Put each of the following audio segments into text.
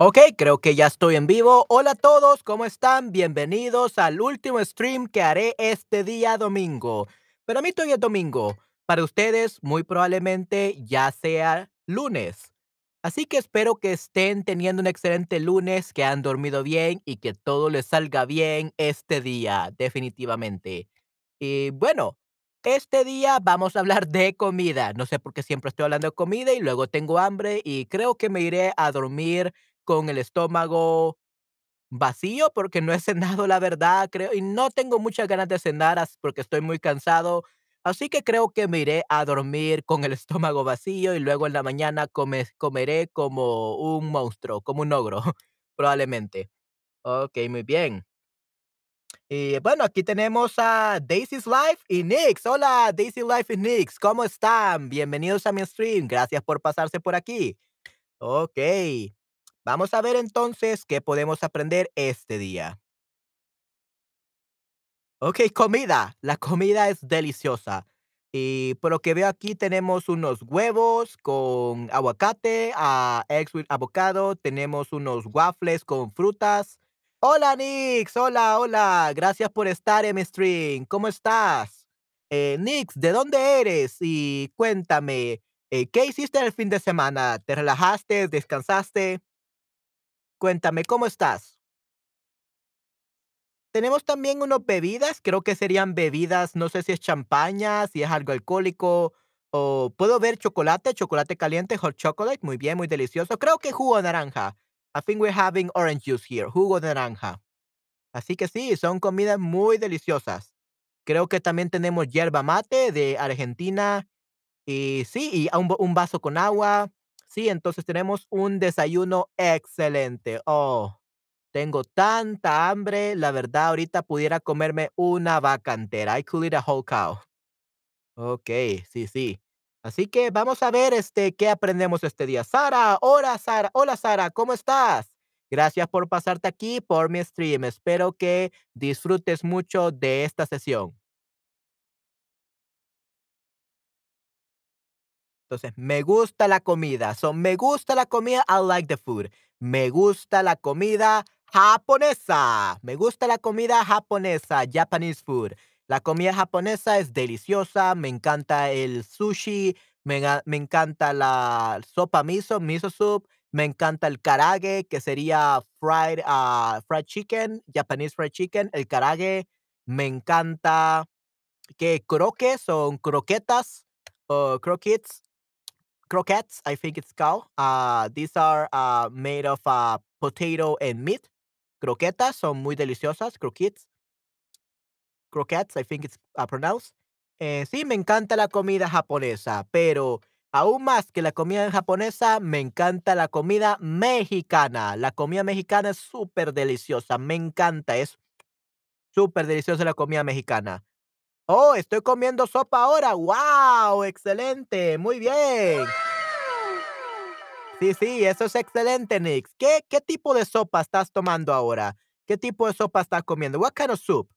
Ok, creo que ya estoy en vivo. Hola a todos, ¿cómo están? Bienvenidos al último stream que haré este día domingo. Pero a mí todavía es domingo. Para ustedes, muy probablemente ya sea lunes. Así que espero que estén teniendo un excelente lunes, que han dormido bien y que todo les salga bien este día, definitivamente. Y bueno, este día vamos a hablar de comida. No sé por qué siempre estoy hablando de comida y luego tengo hambre y creo que me iré a dormir con el estómago vacío porque no he cenado, la verdad, creo, y no tengo muchas ganas de cenar porque estoy muy cansado. Así que creo que me iré a dormir con el estómago vacío y luego en la mañana come- comeré como un monstruo, como un ogro, probablemente. Ok, muy bien. Y bueno, aquí tenemos a Daisy's Life y Nix. Hola, Daisy Life y Nix, ¿cómo están? Bienvenidos a mi stream. Gracias por pasarse por aquí. Ok. Vamos a ver entonces qué podemos aprender este día. Ok, comida. La comida es deliciosa. Y por lo que veo aquí tenemos unos huevos con aguacate, eggs with avocado, tenemos unos waffles con frutas. Hola Nix, hola, hola. Gracias por estar en mi stream. ¿Cómo estás? Eh, Nix, ¿de dónde eres? Y cuéntame, eh, ¿qué hiciste el fin de semana? ¿Te relajaste? ¿Descansaste? Cuéntame, ¿cómo estás? Tenemos también unos bebidas, creo que serían bebidas, no sé si es champaña, si es algo alcohólico, o puedo ver chocolate, chocolate caliente, hot chocolate, muy bien, muy delicioso. Creo que jugo de naranja. I think we're having orange juice here, jugo de naranja. Así que sí, son comidas muy deliciosas. Creo que también tenemos yerba mate de Argentina y sí, y un, un vaso con agua. Sí, entonces tenemos un desayuno excelente. Oh. Tengo tanta hambre, la verdad, ahorita pudiera comerme una vaca entera. I could eat a whole cow. Okey, sí, sí. Así que vamos a ver, este, qué aprendemos este día. Sara, hola, Sara. Hola, Sara, ¿cómo estás? Gracias por pasarte aquí por mi stream. Espero que disfrutes mucho de esta sesión. Entonces, me gusta la comida. So, me gusta la comida, I like the food. Me gusta la comida japonesa. Me gusta la comida japonesa, Japanese food. La comida japonesa es deliciosa. Me encanta el sushi. Me, encanta la sopa miso, miso soup. Me encanta el karage, que sería fried, ah, fried chicken, Japanese fried chicken. El karage. Me encanta que croques son croquetas o croquettes croquettes, I think it's called. Uh, these are uh, made of uh, potato and meat. Croquetas son muy deliciosas. Croquettes, croquettes, I think it's pronounced. Eh, sí, me encanta la comida japonesa, pero aún más que la comida japonesa, me encanta la comida mexicana. La comida mexicana es súper deliciosa, me encanta, es súper deliciosa la comida mexicana. Oh, estoy comiendo sopa ahora. ¡Wow! Excelente, muy bien. Sí, sí, eso es excelente, Nix. ¿Qué, qué tipo de sopa estás tomando ahora? ¿Qué tipo de sopa estás comiendo? What kind of soup?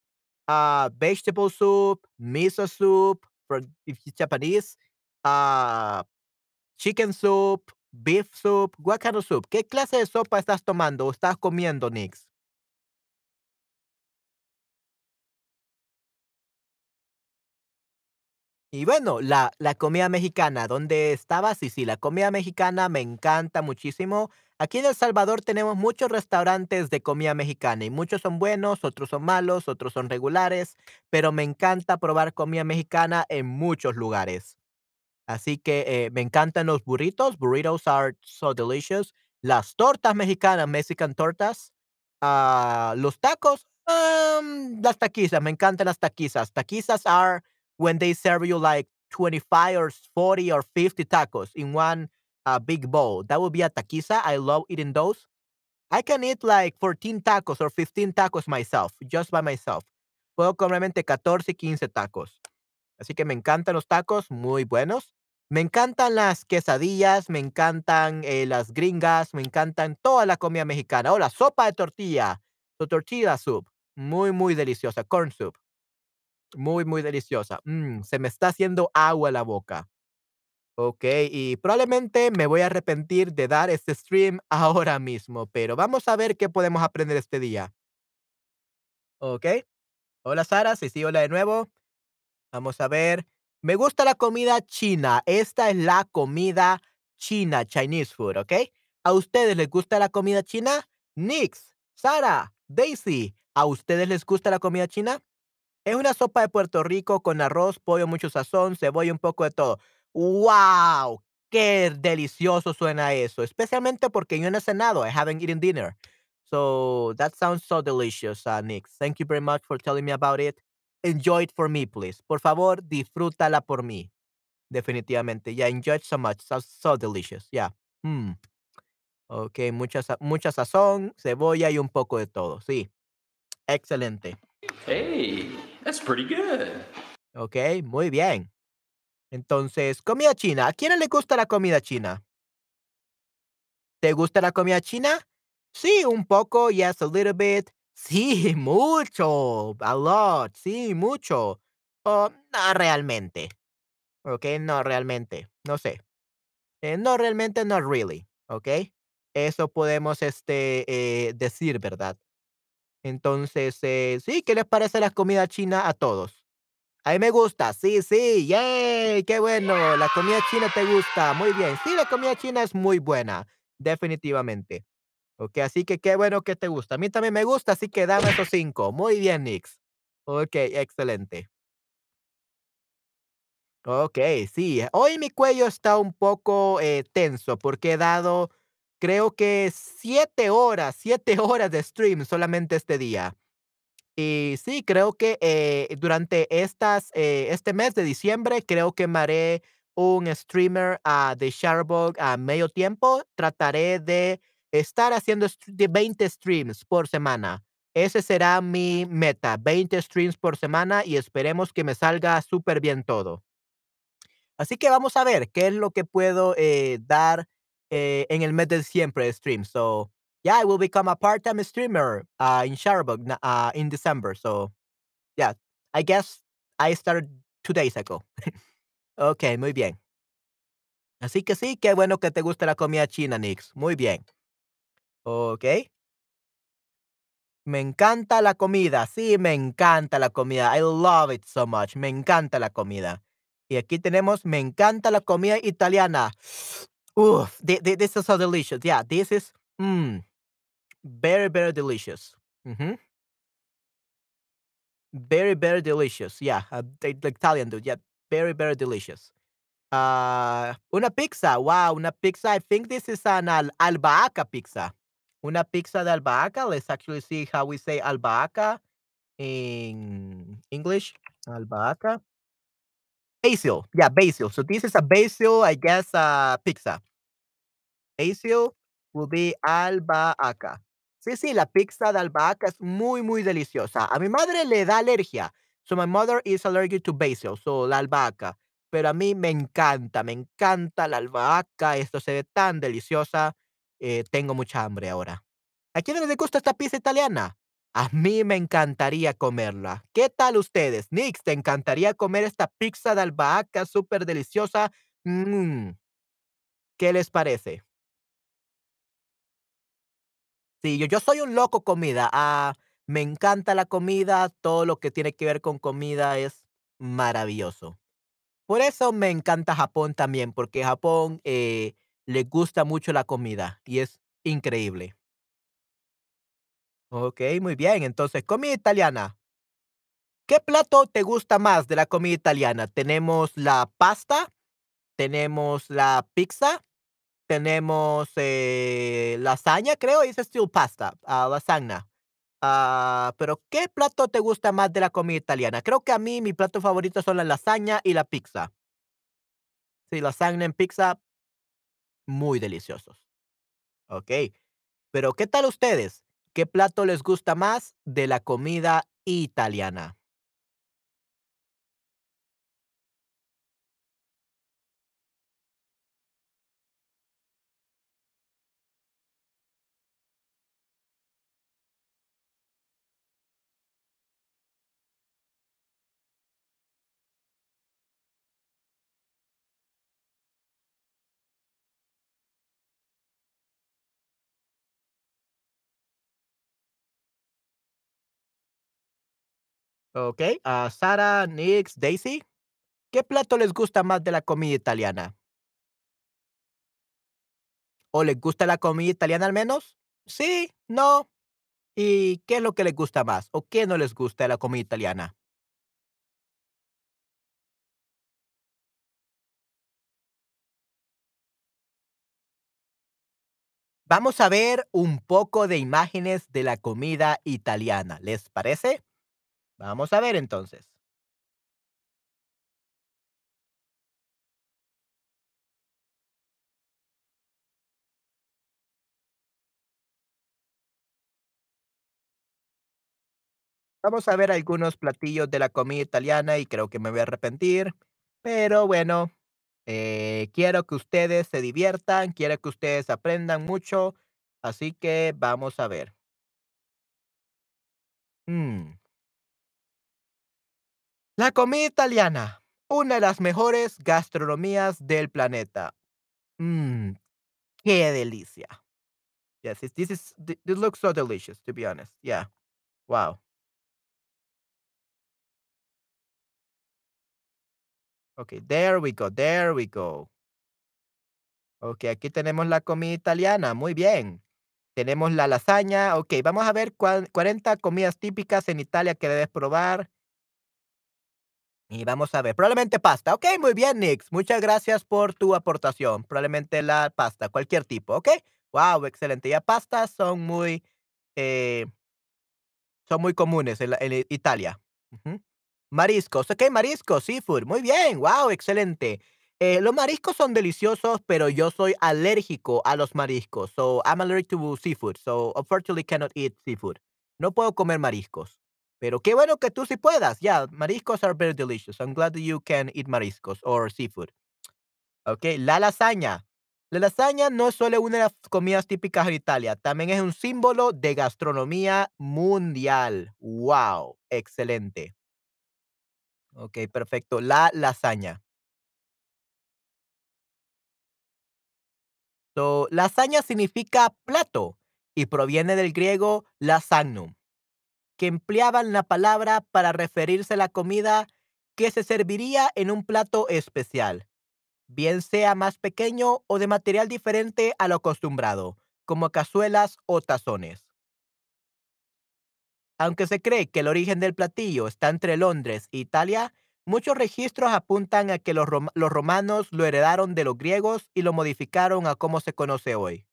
Uh, vegetable soup, miso soup, for Japanese, uh, chicken soup, beef soup. What kind of soup? ¿Qué clase de sopa estás tomando o estás comiendo, Nix? Y bueno, la, la comida mexicana, ¿dónde estabas? Sí, sí, la comida mexicana me encanta muchísimo. Aquí en El Salvador tenemos muchos restaurantes de comida mexicana y muchos son buenos, otros son malos, otros son regulares, pero me encanta probar comida mexicana en muchos lugares. Así que eh, me encantan los burritos. Burritos are so delicious. Las tortas mexicanas, Mexican tortas. Ah, los tacos, um, las taquizas. Me encantan las taquizas. Taquizas are when they serve you like 25 or 40 or 50 tacos in one uh, big bowl. That would be a taquiza. I love eating those. I can eat like 14 tacos or 15 tacos myself, just by myself. Puedo comerme entre 14 y 15 tacos. Así que me encantan los tacos, muy buenos. Me encantan las quesadillas, me encantan eh, las gringas, me encantan toda la comida mexicana. Oh, la sopa de tortilla, la tortilla soup, muy, muy deliciosa. Corn soup, muy, muy deliciosa. Mm, se me está haciendo agua la boca. Okey, y probablemente me voy a arrepentir de dar este stream ahora mismo, pero vamos a ver qué podemos aprender este día. Okey. Hola, Sara. Sí, sí, hola de nuevo. Vamos a ver. Me gusta la comida china. Esta es la comida china, Chinese food, ¿okey? ¿A ustedes les gusta la comida china? Nix, Sara, Daisy, ¿a ustedes les gusta la comida china? Es una sopa de Puerto Rico con arroz, pollo, mucho sazón, cebolla, un poco de todo. ¡Guau! Qué delicioso suena eso, especialmente porque yo no he cenado. I haven't eaten dinner. So, that sounds so delicious, uh, Nix. Thank you very much for telling me about it. Enjoy it for me, please. Por favor, disfrútala por mí. Definitivamente. Yeah, enjoy it so much. So so delicious. Yeah. Mm. Okey, mucha mucha sazón, cebolla y un poco de todo. Sí. Excelente. Hey, that's pretty good. Okey, muy bien. Entonces, comida china, ¿a quién no le gusta la comida china? ¿Te gusta la comida china? Sí, un poco, yes, a little bit. Sí, mucho, a lot, sí, mucho. Oh, no realmente. Okey, no realmente, no sé. Eh, no realmente, not really, ¿okey? Eso podemos, este, eh, decir, ¿verdad? Entonces, eh, sí, ¿qué les parece la comida china a todos? A mí me gusta, sí, sí, yay, qué bueno, la comida china te gusta, muy bien. Sí, la comida china es muy buena, definitivamente. Okey, así que qué bueno que te gusta. A mí también me gusta, así que dame esos 5. Muy bien, Nix. Okey, excelente. Okey, sí. Hoy mi cuello está un poco, eh, tenso, porque he dado, creo que 7 horas, 7 horas de stream solamente este día. Y sí, creo que, eh, durante estas, eh, este mes de diciembre, creo que me haré un streamer, de Shutterbug a medio tiempo. Trataré de estar haciendo de 20 streams por semana. Ese será mi meta, 20 streams por semana, y esperemos que me salga superbién todo. Así que vamos a ver qué es lo que puedo, eh, dar, eh, en el mes de de stream. So, yeah, I will become a part-time streamer, ah, in na ah, in December. So, yeah, I guess I started 2 days ago. Okey, muy bien. Así que sí, qué bueno que te guste la comida china, Nix. Muy bien. Okey. Me encanta la comida. Sí, me encanta la comida. I love it so much. Me encanta la comida. Y aquí tenemos, me encanta la comida italiana. Uf, thi thi this is so delicious. Yeah, this is, mm, very, very delicious. Ujú. Very, very delicious. Yeah, uh, the Italian dude. Yeah, very, very delicious. Ah, una pizza. Wow, una pizza. I think this is an al albahaca pizza. Una pizza de albahaca. Let's actually see how we say albahaca in English. Albahaca. Basil. Yeah, basil. So this is a basil, I guess, uh, pizza. Basil will be albahaca. Sí, sí, la pizza de albahaca es muy, muy deliciosa. A mi madre le da alergia. So my mother is allergic to basil, so la albahaca. Pero a mí me encanta, me encanta la albahaca. Esto se ve tan deliciosa. Eh, tengo mucha hambre ahora. ¿A quiénes les gusta esta pizza italiana? A mí me encantaría comerla. ¿Qué tal ustedes? Nix, ¿te encantaría comer esta pizza de albahaca superdeliciosa? Mm. ¿Qué les parece? Sí, yo yo soy un loco comida. Ah, me encanta la comida, todo lo que tiene que ver con comida es maravilloso. Por eso me encanta Japón también, porque Japón, eh, le gusta mucho la comida y es increíble. Okey, muy bien. Entonces, comida italiana. ¿Qué plato te gusta más de la comida italiana? Tenemos la pasta, tenemos la pizza, tenemos, eh, lasaña, creo, is still pasta, ah, lasagna. Ah, pero, ¿qué plato te gusta más de la comida italiana? Creo que a mí mi plato favorito son la lasaña y la pizza. Sí, lasagna en pizza muy deliciosos. Okey. Pero, ¿qué tal ustedes? ¿Qué plato les gusta más de la comida italiana? Okey, a Sara, Nix, Daisy, ¿qué plato les gusta más de la comida italiana? ¿O les gusta la comida italiana al menos? ¿Sí? ¿No? ¿Y qué es lo que les gusta más, o qué no les gusta de la comida italiana? Vamos a ver un poco de imágenes de la comida italiana, ¿les parece? Vamos a ver entonces. Vamos a ver algunos platillos de la comida italiana y creo que me voy a arrepentir, pero bueno, eh, quiero que ustedes se diviertan, quiero que ustedes aprendan mucho, así que vamos a ver. Mm. La comida italiana, una de las mejores gastronomías del planeta. Mm, qué delicia. Yes, this is th this looks so delicious, to be honest. Yeah. Wow. Okay, there we go, there we go. Okey, aquí tenemos la comida italiana, muy bien. Tenemos la lasaña. Okey, vamos a ver cuan 40 comidas típicas en Italia que debes probar. Y vamos a ver, probablemente pasta. Okey, muy bien, Nix. Muchas gracias por tu aportación. Probablemente la pasta, cualquier tipo, ¿okey? Guau, excelente. Ya pastas son muy, eh son muy comunes en Italia. Mariscos, okey, mariscos, seafood, muy bien, guau, excelente. Eh, los mariscos son deliciosos, pero yo soy alérgico a los mariscos. So, I'm allergic to seafood, so unfortunately cannot eat seafood. No puedo comer mariscos, pero qué bueno que tú sí puedas. Yeah, mariscos are very delicious. I'm glad that you can eat mariscos or seafood. Okey, la lasaña. La lasaña no es solo una de las comidas típicas de Italia, también es un símbolo de gastronomía mundial. Guau, excelente. Okey, perfecto. La lasaña. So, lasaña significa plato y proviene del griego lasagno, que empleaban la palabra para referirse a la comida que se serviría en un plato especial, bien sea más pequeño o de material diferente a lo acostumbrado, como cazuelas o tazones. Aunque se cree que el origen del platillo está entre Londres e Italia, muchos registros apuntan a que los, los romanos lo heredaron de los griegos y lo modificaron a como se conoce hoy.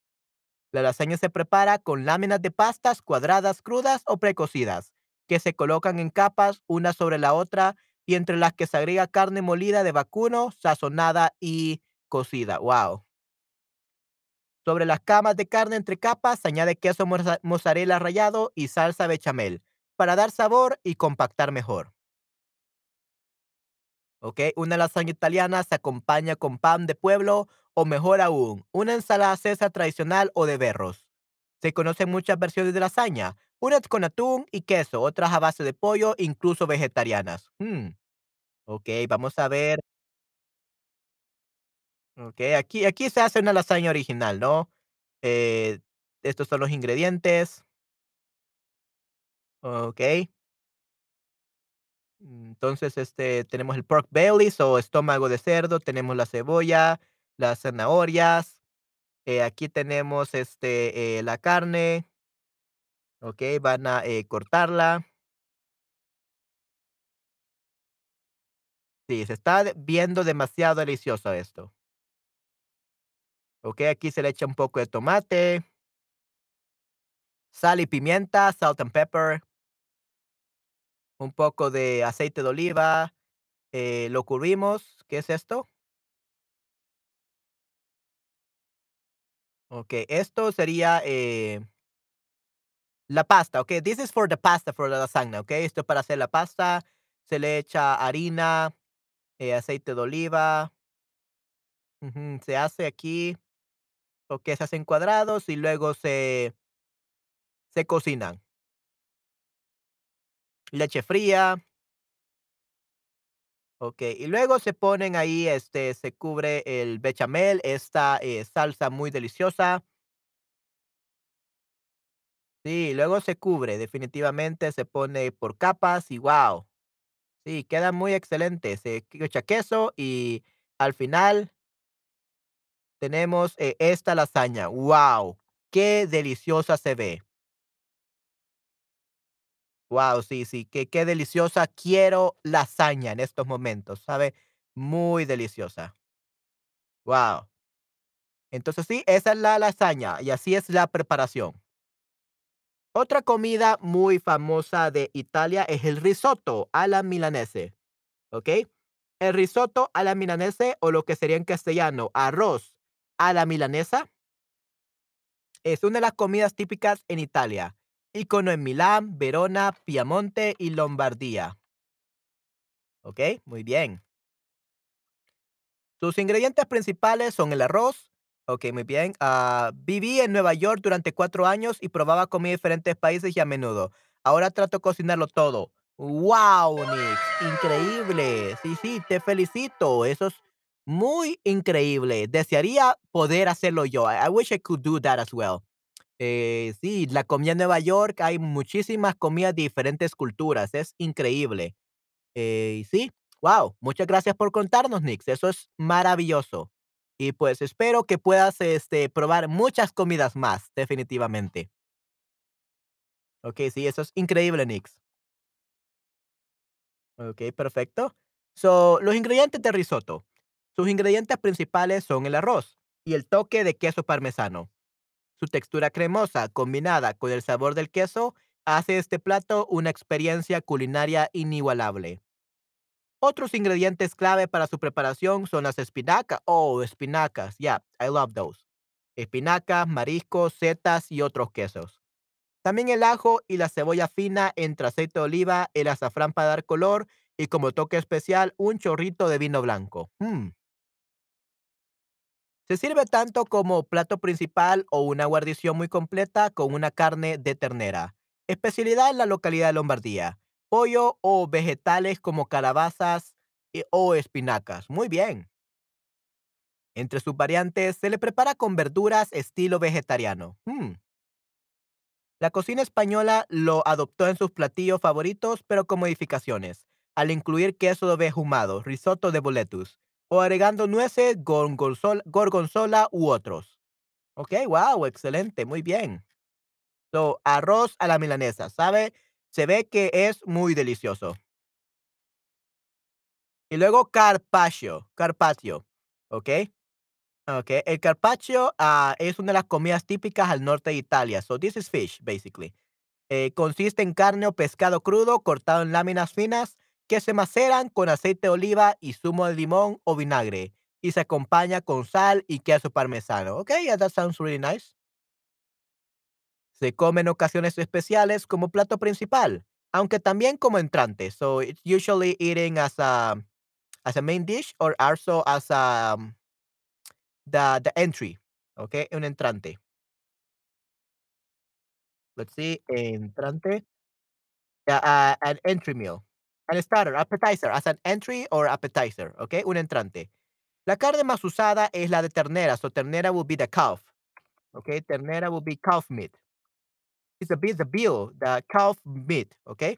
La lasaña se prepara con láminas de pastas cuadradas crudas o precocidas, que se colocan en capas una sobre la otra y entre las que se agrega carne molida de vacuno, sazonada y cocida. ¡Wow! Sobre las camas de carne entre capas se añade queso mozzarella rallado y salsa bechamel para dar sabor y compactar mejor. ¿ok? Una lasaña italiana se acompaña con pan de pueblo o mejor aún, una ensalada cesar tradicional o de berros. Se conocen muchas versiones de lasaña, unas con atún y queso, otras a base de pollo, incluso vegetarianas. Mm, ok, vamos a ver. Ok, aquí, aquí se hace una lasaña original, ¿no? Eh, estos son los ingredientes. Ok. Entonces, este, tenemos el pork bellies o estómago de cerdo, tenemos la cebolla, las zanahorias, Eh, aquí tenemos, este, eh, la carne, okey, van a, eh, cortarla. Sí, se está viendo demasiado delicioso esto. Okey, aquí se le echa un poco de tomate, sal y pimienta, salt and pepper, un poco de aceite de oliva, lo cubrimos, ¿qué es esto? Okey, esto sería, eh, la pasta, okey, this is for the pasta, for the lasagna, okey, esto es para hacer la pasta, se le echa harina, eh, aceite de oliva, se hace aquí Okey, se hacen cuadrados y luego se se cocinan. Leche fría, okey, y luego se ponen ahí, este, se cubre el bechamel, esta, eh, salsa muy deliciosa. Sí, luego se cubre, definitivamente se pone por capas y ¡guau! Sí, queda muy excelente. Se echa queso y al final tenemos, eh, esta lasaña. Guau, qué deliciosa se ve. Guau, sí, sí, qué qué deliciosa. Quiero lasaña en estos momentos, sabe muy deliciosa. Guau. Entonces sí, esa es la lasaña y así es la preparación. Otra comida muy famosa de Italia es el risotto alla milanese, ¿ok? El risotto alla milanese, o lo que sería en castellano arroz a la milanesa es una de las comidas típicas en Italia, ícono en Milán, Verona, Piamonte y Lombardía. ¿Ok? Muy bien. Sus ingredientes principales son el arroz. Ok, muy bien. Ah, viví en Nueva York durante cuatro años y probaba comida de diferentes países y a menudo. Ahora trato de cocinarlo todo. ¡Wow, Nick! Increíble. Sí, sí, te felicito. Eso es muy increíble. Desearía poder hacerlo yo. I wish I could do that as well. Eh, sí, la comida en Nueva York, hay muchísimas comidas de diferentes culturas. Es increíble. Eh, sí, wow, muchas gracias por contarnos, Nix. Eso es maravilloso. Y pues espero que puedas este, probar muchas comidas más, definitivamente. Ok, sí, eso es increíble, Nix. Ok, perfecto. So, los ingredientes de risotto. Sus ingredientes principales son el arroz y el toque de queso parmesano. Su textura cremosa, combinada con el sabor del queso, hace este plato una experiencia culinaria inigualable. Otros ingredientes clave para su preparación son las espinacas. Oh, espinacas. Yeah, I love those. Espinacas, mariscos, setas y otros quesos. También el ajo y la cebolla fina entre aceite de oliva, el azafrán para dar color y como toque especial un chorrito de vino blanco. Mm. Se sirve tanto como plato principal o una guarnición muy completa con una carne de ternera. Especialidad en la localidad de Lombardía. Pollo o vegetales como calabazas eh, o espinacas. Muy bien. Entre sus variantes se le prepara con verduras estilo vegetariano. Mm. La cocina española lo adoptó en sus platillos favoritos, pero con modificaciones, al incluir queso de oveja ahumado, risotto de boletus, o agregando nueces, gorgonzola, u otros. Ok, wow, excelente, muy bien. So, arroz a la milanesa, ¿sabe? Se ve que es muy delicioso. Y luego carpaccio, carpaccio, ¿ok? Ok, el carpaccio ah, es una de las comidas típicas al norte de Italia. So, this is fish, basically. Eh, consiste en carne o pescado crudo cortado en láminas finas que se maceran con aceite de oliva y zumo de limón o vinagre y se acompaña con sal y queso parmesano. Okay, yeah, that sounds really nice. Se come en ocasiones especiales como plato principal, aunque también como entrante. So it's usually eaten as a as a main dish or also as a um, the the entry. Okay, un entrante. Let's see, entrante. Yeah, uh, an entry meal. An starter, appetizer, as an entry or appetizer, okay, un entrante. La carne más usada es la de ternera, so ternera will be the calf, okay, ternera will be calf meat. It's a bit the veal, the calf meat, okay.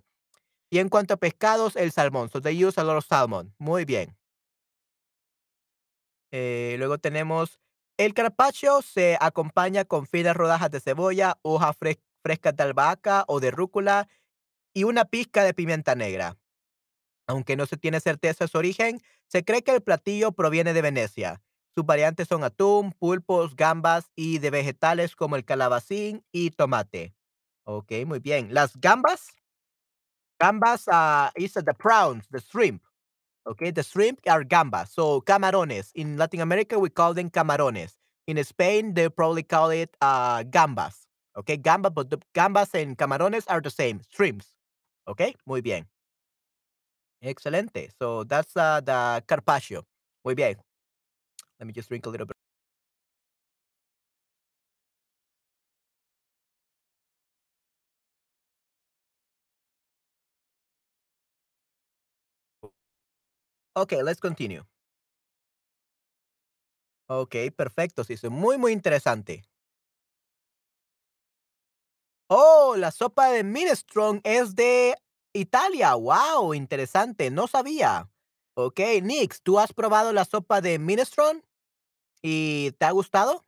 Y en cuanto a pescados, el salmón, so they use a lot of salmon. Muy bien. Eh, luego tenemos el carpaccio, se acompaña con finas rodajas de cebolla, hojas fres frescas de albahaca o de rúcula y una pizca de pimienta negra. Aunque no se tiene certeza su origen, se cree que el platillo proviene de Venecia. Sus variantes son atún, pulpos, gambas y de vegetales como el calabacín y tomate. Ok, muy bien. Las gambas, gambas uh, is the prawns, the shrimp. Okay, the shrimp are gambas. So camarones. In Latin America, we call them camarones. In Spain, they probably call it uh, gambas. Okay, gambas, but the gambas and camarones are the same. Shrimps. Okay, muy bien. Excelente. So that's uh, the carpaccio. Muy bien. Let me just drink a little bit. Okay, let's continue. Okay, perfecto. Sí, muy, muy interesante. Oh, la sopa de minestrone es de Italia, wow, interesante, no sabía. Okey, Nix, ¿tú has probado la sopa de minestrone y te ha gustado?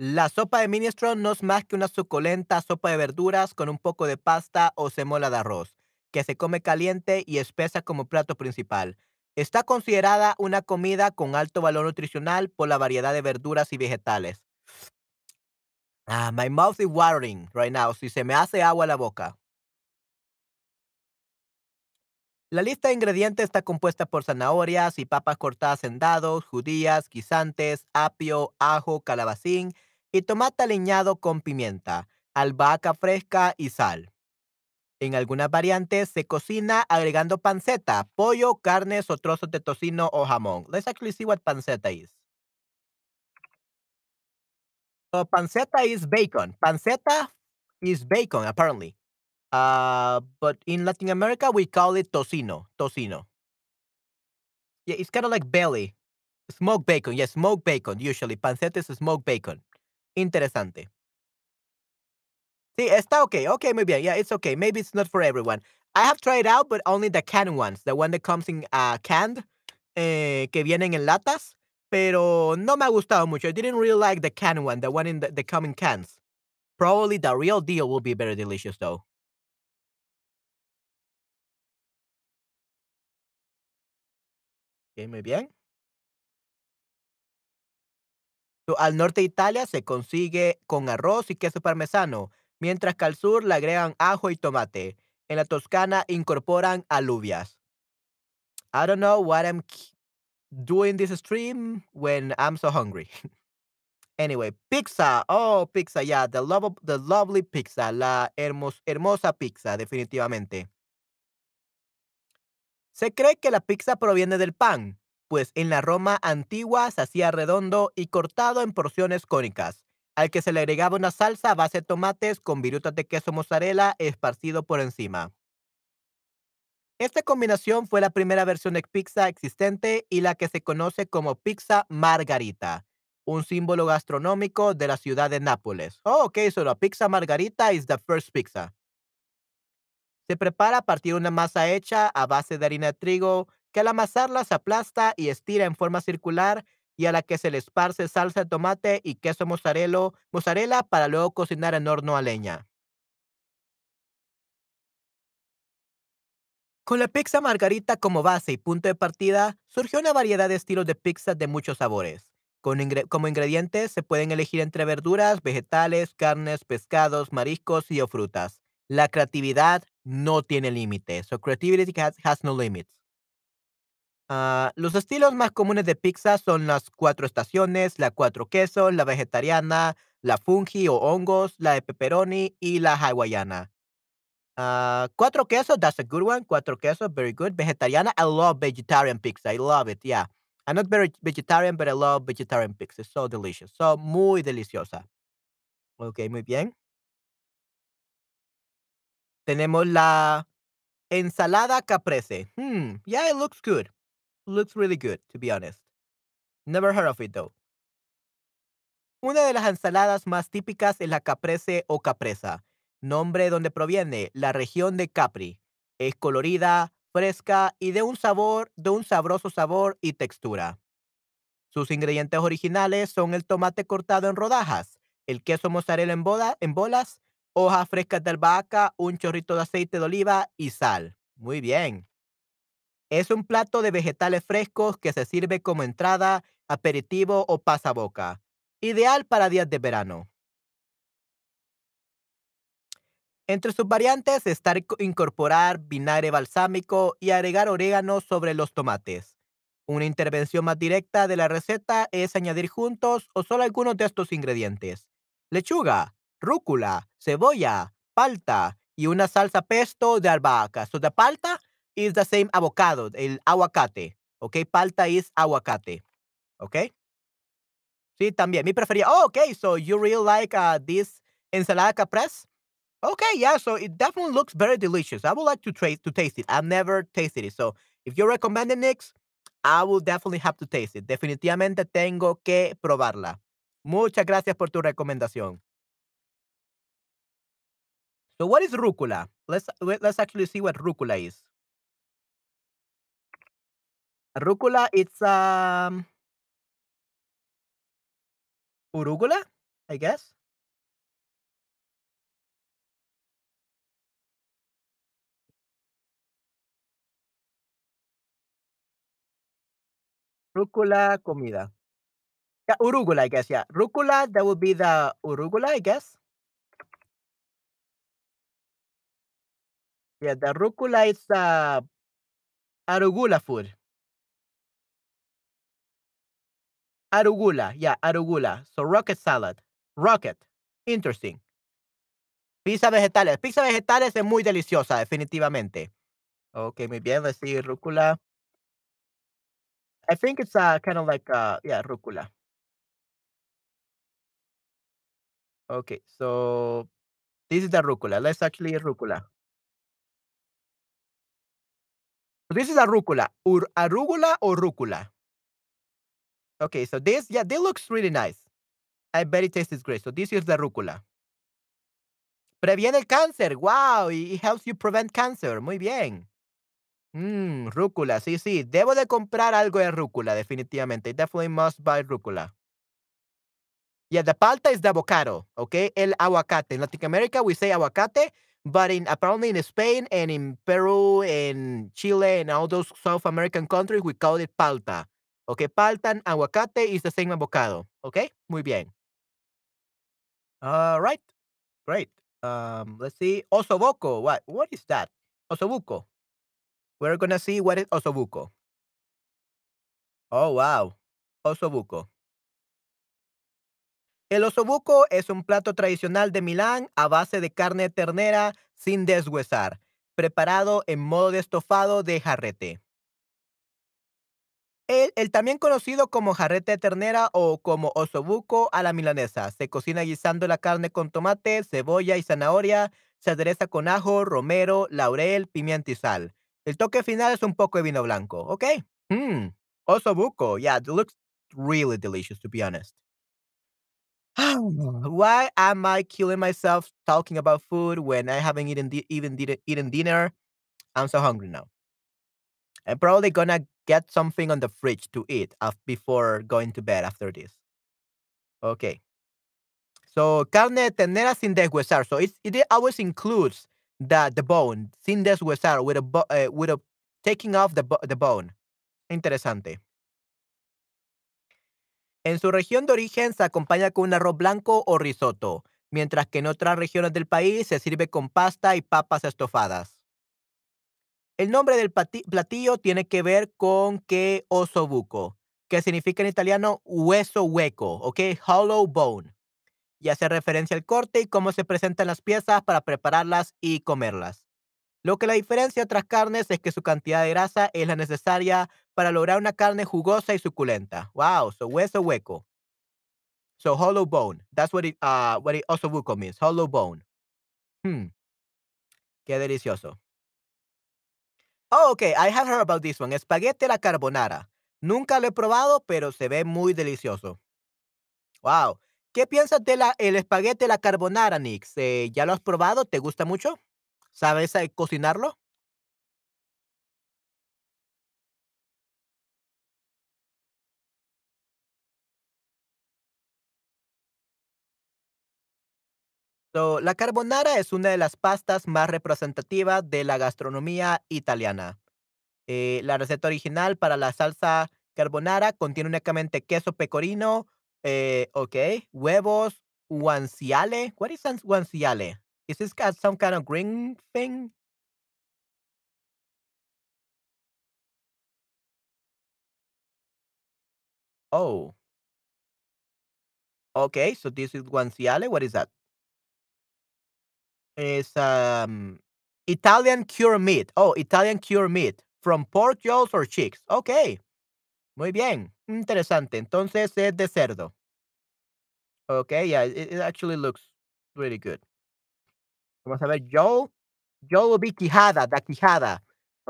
La sopa de minestrone no es más que una suculenta sopa de verduras con un poco de pasta o semola de arroz, que se come caliente y espesa como plato principal. Está considerada una comida con alto valor nutricional por la variedad de verduras y vegetales. Ah, my mouth is watering right now. Si se me hace agua la boca. La lista de ingredientes está compuesta por zanahorias y papas cortadas en dados, judías, guisantes, apio, ajo, calabacín y tomate aliñado con pimienta, albahaca fresca y sal. En algunas variantes se cocina agregando panceta, pollo, carnes o trozos de tocino o jamón. Let's actually see what panceta is. So panceta is bacon. Panceta is bacon, apparently. Uh, but in Latin America, we call it tocino. Tocino. Yeah, it's kind of like belly. Smoked bacon. Yes, smoked bacon. Usually, panceta is smoked bacon. Interesante. Sí, está okay. Okay, muy bien. Yeah, it's okay. Maybe it's not for everyone. I have tried out, but only the canned ones. The one that comes in uh, canned, eh, que vienen en latas. Pero no me ha gustado mucho. I didn't really like the canned one, the one in the, the come in cans. Probably the real deal will be very delicious, though. Okay, muy bien. So, al norte de Italia se consigue con arroz y queso parmesano, mientras que al sur le agregan ajo y tomate. En la Toscana incorporan alubias. I don't know what I'm doing this stream when I'm so hungry. anyway, pizza. Oh, pizza, yeah, the love the lovely pizza, la hermos- hermosa pizza, definitivamente. Se cree que la pizza proviene del pan, pues en la Roma antigua se hacía redondo y cortado en porciones cónicas, al que se le agregaba una salsa a base de tomates con virutas de queso mozzarella esparcido por encima. Esta combinación fue la primera versión de pizza existente y la que se conoce como pizza margarita, un símbolo gastronómico de la ciudad de Nápoles. Oh, ok, so pizza margarita is the first pizza. Se prepara a partir de una masa hecha a base de harina de trigo, que al amasarla se aplasta y estira en forma circular y a la que se le esparce salsa de tomate y queso mozzarella, mozzarella para luego cocinar en horno a leña. Con la pizza margarita como base y punto de partida, surgió una variedad de estilos de pizza de muchos sabores. Como ingredientes se pueden elegir entre verduras, vegetales, carnes, pescados, mariscos y o frutas. La creatividad no tiene límites. So creativity has, has no limits. Ah, los estilos más comunes de pizza son las cuatro estaciones, la cuatro quesos, la vegetariana, la fungi o hongos, la de pepperoni y la hawaiana. Uh, cuatro quesos, that's a good one. Cuatro quesos, very good. Vegetariana, I love vegetarian pizza. I love it, yeah. I'm not very vegetarian, but I love vegetarian pizza. It's so delicious. So, muy deliciosa. Ok, muy bien. Tenemos la ensalada caprese. Hmm, yeah, it looks good. Looks really good, to be honest. Never heard of it, though. Una de las ensaladas más típicas es la caprese o capresa, nombre donde proviene la región de Capri. Es colorida, fresca y de un sabor, de un sabroso sabor y textura. Sus ingredientes originales son el tomate cortado en rodajas, el queso mozzarella en, bolas, hojas frescas de albahaca, un chorrito de aceite de oliva y sal. Muy bien. Es un plato de vegetales frescos que se sirve como entrada, aperitivo o pasaboca. Ideal para días de verano. Entre sus variantes está inco- incorporar vinagre balsámico y agregar orégano sobre los tomates. Una intervención más directa de la receta es añadir juntos o solo algunos de estos ingredientes. Lechuga, rúcula, cebolla, palta y una salsa pesto de albahaca. So the palta is the same avocado, el aguacate. Okay, palta is aguacate. Okay? Sí, también. Mi preferida. Oh, okay. So you really like uh, this ensalada caprese? Okay, yeah. So it definitely looks very delicious. I would like to try to taste it. I've never tasted it. So if you recommend it, Nix, I will definitely have to taste it. Definitivamente tengo que probarla. Muchas gracias por tu recomendación. So what is rucola? Let's let, let's actually see what rucola is. Rucola, it's um urugula, I guess. Rucola comida. Yeah, urugula, I guess. Yeah, rucola. That would be the urugula, I guess. Yeah, the rucola is uh arugula food. Arugula, yeah, arugula. So rocket salad. Rocket. Interesting. Pizza vegetales. Pizza vegetales es muy deliciosa, definitivamente. Okay, muy bien. Let's see, rucola. I think it's uh kind of like uh yeah, rucola. Okay, so this is the rucola. Let's actually rucola. This is a rucola. Ur arugula or rucola? Okay, so this, yeah, this looks really nice. I bet it tastes great. So this is the rucola. Previene el cáncer. Wow, it helps you prevent cancer. Muy bien. Mmm, rúcula. Sí, sí. Debo de comprar algo de rúcula, definitivamente. Definitely must buy rúcula. Yeah, the palta is the avocado, okay? El aguacate. In Latin America, we say aguacate, but in apparently in Spain and in Peru and Chile and all those South American countries, we call it palta. Okay, palta and aguacate is the same avocado. Okay, muy bien. All right, great. Um, let's see. Osobuco. What? What is that? Osobuco. We're gonna see what is osobuco. Oh, wow. Osobuco. El osobuco es un plato tradicional de Milán a base de carne de ternera sin deshuesar, preparado en modo de estofado de jarrete. El, también conocido como jarrete de ternera o como osobuco a la milanesa. Se cocina guisando la carne con tomate, cebolla y zanahoria. Se adereza con ajo, romero, laurel, pimienta y sal. El toque final es un poco de vino blanco. ¿Ok? Hmm. Osobuco. Yeah, it looks really delicious, to be honest. Why am I killing myself talking about food when I haven't eaten even eaten dinner? I'm so hungry now. I'm probably gonna get something on the fridge to eat before going to bed after this. Okay. So carne de ternera sin deshuesar. So it's, it always includes the the bone sin deshuesar with a uh, with a taking off the the bone. Interesante. En su región de origen se acompaña con un arroz blanco o risotto, mientras que en otras regiones del país se sirve con pasta y papas estofadas. El nombre del platillo tiene que ver con que osobuco, que significa en italiano hueso hueco, ¿ok? Hollow bone. Y hace referencia al corte y cómo se presentan las piezas para prepararlas y comerlas. Lo que la diferencia de otras carnes es que su cantidad de grasa es la necesaria para lograr una carne jugosa y suculenta. Wow, so hueso hueco. So hollow bone. That's what it uh what it osobuco means. Hollow bone. Hmm. Qué delicioso. Oh, okay. I have heard about this one. Espagueti a la carbonara. Nunca lo he probado, pero se ve muy delicioso. Wow. ¿Qué piensas de la el espagueti a la carbonara, Nix? Eh, ¿Ya lo has probado? ¿Te gusta mucho? ¿Sabes eh, cocinarlo? So, la carbonara es una de las pastas más representativas de la gastronomía italiana. Eh, la receta original para la salsa carbonara contiene únicamente queso pecorino, eh, ok, huevos, guanciale. What is an- guanciale? Is this got some kind of green thing? Oh, okay. So this is guanciale. What is that? It's um Italian cure meat. Oh, Italian cure meat from pork, yolks, or chicks. Okay, muy bien. Interesante. Entonces es de cerdo. Okay, yeah, it, it actually looks really good. Vamos a ver, Joel. Joel will be Quijada, the Quijada.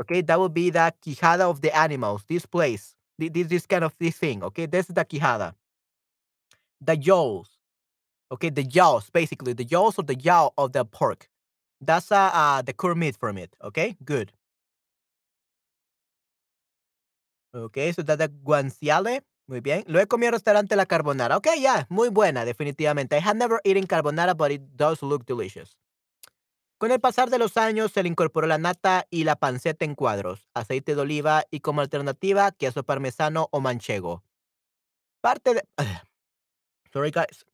Okay, that will be the Quijada of the animals. This place, thi- this this kind of this thing. Okay, this is the Quijada. The jaws. Okay, the jaws, basically the jaws of the jaw of the pork. That's uh, uh, the core meat from it. Okay, good. So that's the guanciale. Muy bien. He comido en restaurante La Carbonara. Okay, yeah, muy buena, definitivamente. I have never eaten carbonara, but it does look delicious. Con el pasar de los años se le incorporó la nata y la panceta en cuadros, aceite de oliva y como alternativa queso parmesano o manchego. Parte de sorry guys.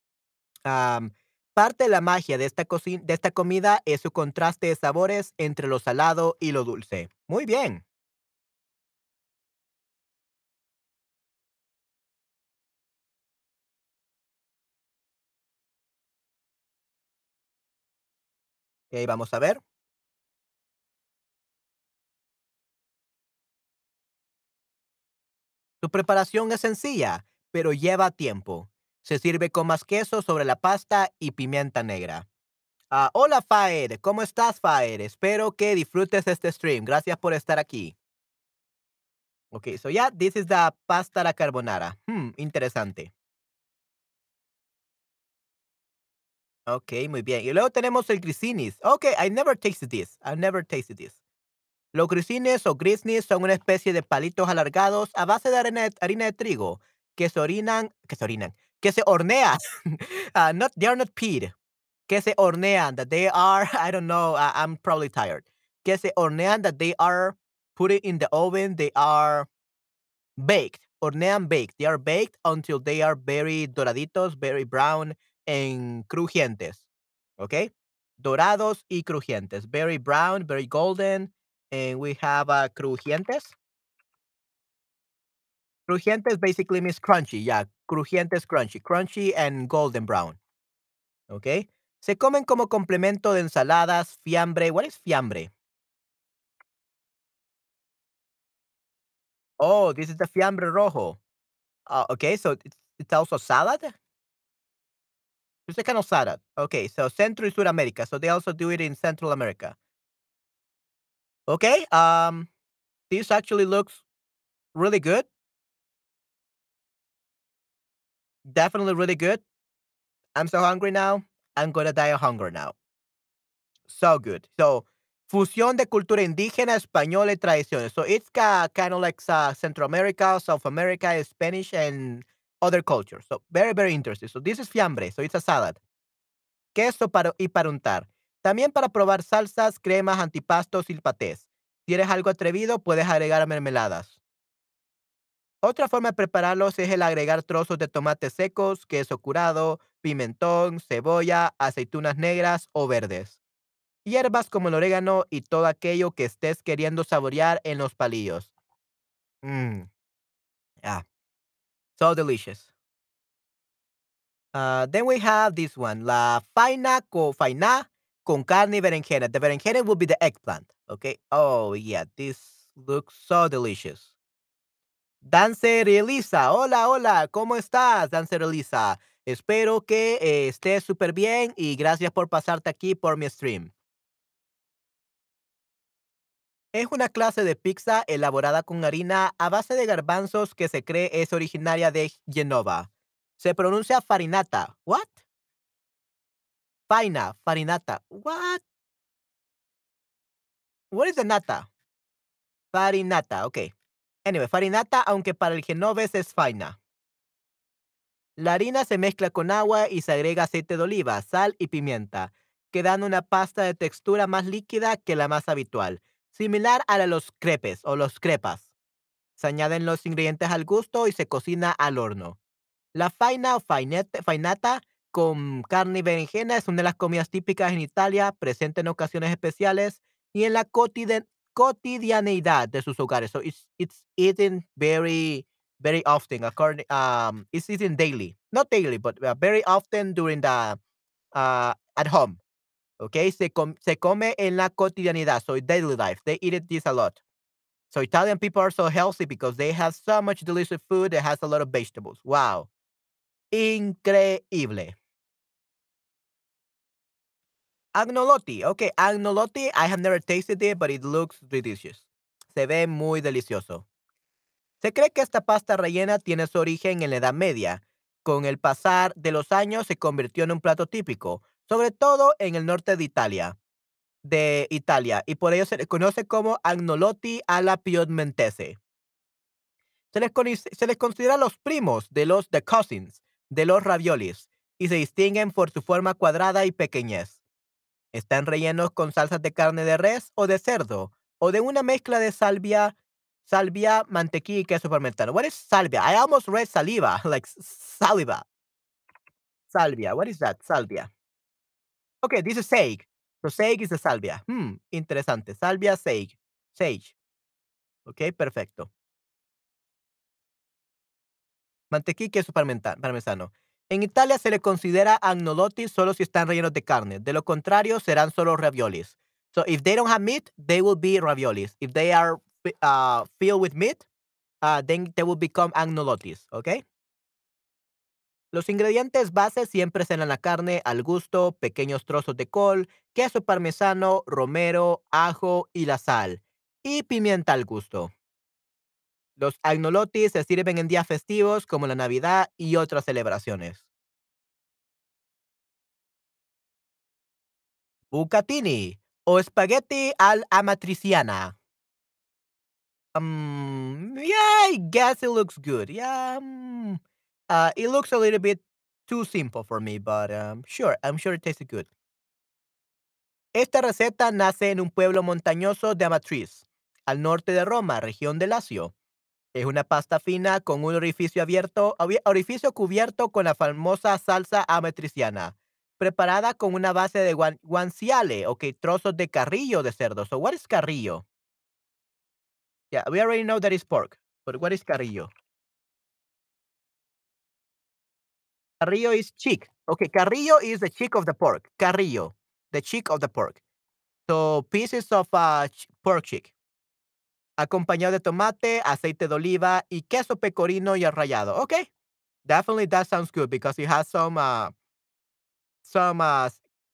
Am, parte de la magia de esta, de esta comida es su contraste de sabores entre lo salado y lo dulce. Muy bien. Ok, vamos a ver. Su preparación es sencilla, pero lleva tiempo. Se sirve con más queso sobre la pasta y pimienta negra. Ah, hola Faer, ¿cómo estás Faer? Espero que disfrutes este stream. Gracias por estar aquí. Ok, so yeah, this is the pasta la carbonara. Hmm, interesante. Ok, muy bien. Y luego tenemos el grisinis. Ok, I never tasted this. I never tasted this. Los grisines o grisnis son una especie de palitos alargados a base de harina de, de trigo que se orinan, que se orinan, que se hornean. Ah, not, they are not peed. Que se hornean, that they are, I don't know, I- I'm probably tired. Que se hornean, that they are put in the oven, they are baked. Hornean baked. They are baked until they are very doraditos, very brown and crujientes. Okay? Dorados y crujientes. Very brown, very golden. And we have uh, crujientes. Crujientes basically means crunchy. Yeah, crujientes, crunchy. Crunchy and golden brown. Okay? Se comen como complemento de ensaladas, fiambre. What is fiambre? Oh, this is the fiambre rojo. Uh, okay, so it's, it's also salad? It's a kind of salad. Okay, so Central y America. So they also do it in Central America. Okay, um, this actually looks really good. Definitely really good. I'm so hungry now. I'm gonna die of hunger now. So good. So, fusión de cultura indígena, española y tradiciones. So it's kind of like uh, Central America, South America, Spanish, and other cultures. So very, very interesting. So this is fiambre. So it's a salad. queso para, y para untar. También para probar salsas, cremas, antipastos y patés. Si eres algo atrevido, puedes agregar mermeladas. Otra forma de prepararlos es el agregar trozos de tomates secos, queso curado, pimentón, cebolla, aceitunas negras o verdes. Hierbas como el orégano y todo aquello que estés queriendo saborear en los palillos. Mmm. Yeah. So delicious. Uh, then we have this one, la faina con faina con carne berenjena. The berenjena will be the eggplant. Okay. Oh yeah, this looks so delicious. Dancer Elisa, hola, hola, ¿cómo estás, Dancer Elisa? Espero que eh, estés súper bien y gracias por pasarte aquí por mi stream. Es una clase de pizza elaborada con harina a base de garbanzos que se cree es originaria de Genova. Se pronuncia farinata. What? Faina, farinata. What? What is the nata? Farinata, ok. Anyway, farinata, aunque para el genovés es faina. La harina se mezcla con agua y se agrega aceite de oliva, sal y pimienta, quedando una pasta de textura más líquida que la más habitual, similar a los crepes o los crepas. Se añaden los ingredientes al gusto y se cocina al horno. La faina o fainete- fainata con carne y berenjena es una de las comidas típicas en Italia, presente en ocasiones especiales y en la cotide- cotidianeidad de sus hogares. So it's, it's eaten very, very often. According, um, it's eaten daily. Not daily, but uh, very often during the, uh, at home. Okay, se, com- se come en la cotidianidad, so daily life. They eat it this a lot. So Italian people are so healthy because they have so much delicious food that has a lot of vegetables. Wow. Increíble. Agnolotti. Okay, agnolotti, I have never tasted it, but it looks delicious. Se ve muy delicioso. Se cree que esta pasta rellena tiene su origen en la Edad Media. Con el pasar de los años se convirtió en un plato típico, sobre todo en el norte de Italia. de Italia y por ello se le conoce como agnolotti alla piemontese. Se les, se les considera los primos de los the cousins de los raviolis y se distinguen por su forma cuadrada y pequeñez. Están rellenos con salsas de carne de res o de cerdo o de una mezcla de salvia, salvia, mantequilla y queso fermentado. What is salvia? I almost read saliva, like saliva. Salvia. What is that? Salvia. This is sage. So sage is the salvia. Hmm, interesante. Salvia, sage. Sage. Ok, perfecto. Mantequilla y queso parmesano. En Italia se le considera agnolotti solo si están rellenos de carne. De lo contrario, serán solo raviolis. So if they don't have meat, they will be raviolis. If they are uh, filled with meat, uh, then they will become agnolottis. Okay? Los ingredientes base siempre serán la carne al gusto, pequeños trozos de col, queso parmesano, romero, ajo y la sal, y pimienta al gusto. Los agnolotti se sirven en días festivos como la Navidad y otras celebraciones. Bucatini o spaghetti al amatriciana. Um, yeah, I guess it looks good. Um, uh, it looks a little bit too simple for me, but um, sure, I'm sure it tastes good. Esta receta nace en un pueblo montañoso de Amatriz, al norte de Roma, región de Lacio. Es una pasta fina con un orificio abierto, orificio cubierto con la famosa salsa amatriciana, preparada con una base de guanciale, ok, trozos de carrillo de cerdo. So, what is carrillo? Yeah, we already know that is pork, but what is carrillo? Carrillo is cheek. Okay, carrillo is the cheek of the pork. Carrillo, the cheek of the pork. So, pieces of uh, pork cheek acompañado de tomate, aceite de oliva y queso pecorino y rallado. Okay, definitely that sounds good because it has some uh, some uh,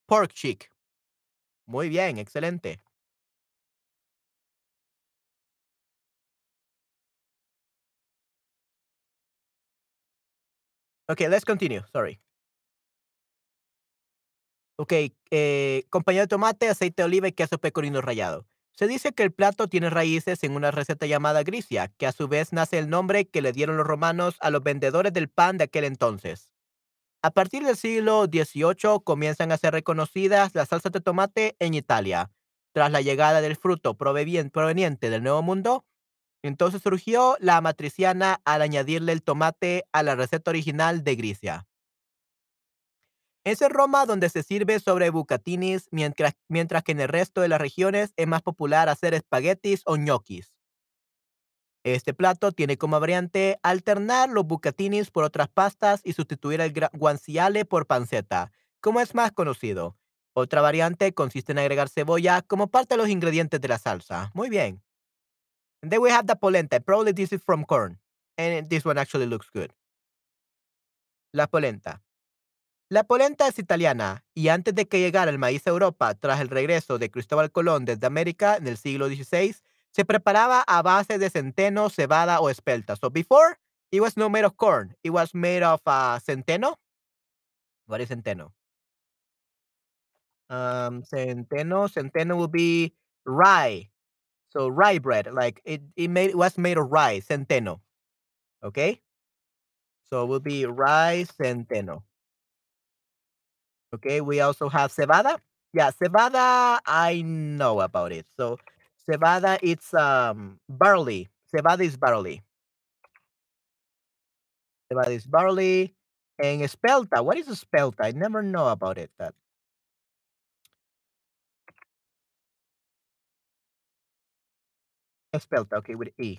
pork cheek. Muy bien, excelente. Okay, let's continue. Sorry. Okay, eh, compañía de tomate, aceite de oliva y queso pecorino rallado. Se dice que el plato tiene raíces en una receta llamada grisia, que a su vez nace el nombre que le dieron los romanos a los vendedores del pan de aquel entonces. A partir del siglo XVIII comienzan a ser reconocidas las salsas de tomate en Italia. Tras la llegada del fruto proveniente del Nuevo Mundo, entonces surgió la matriciana al añadirle el tomate a la receta original de Grisia. Es en Roma donde se sirve sobre bucatinis, mientras, mientras que en el resto de las regiones es más popular hacer espaguetis o ñoquis. Este plato tiene como variante alternar los bucatinis por otras pastas y sustituir el guanciale por panceta, como es más conocido. Otra variante consiste en agregar cebolla como parte de los ingredientes de la salsa. Muy bien. And then we have the polenta. Probably this is from corn. And this one actually looks good. La polenta. La polenta es italiana y antes de que llegara el maíz a Europa tras el regreso de Cristóbal Colón desde América en el siglo XVI, se preparaba a base de centeno, cebada o espelta. So before, it was not made of corn. It was made of uh, centeno. What is centeno? Um, centeno, centeno will be rye. So rye bread, like it, it made it was made of rye, centeno. Okay? So it will be rye centeno. Okay, we also have cebada. Yeah, cebada, I know about it. So cebada, it's um barley. Cebada is barley. Cebada is barley. And espelta, what is espelta? I never know about it. That espelta, okay, with E.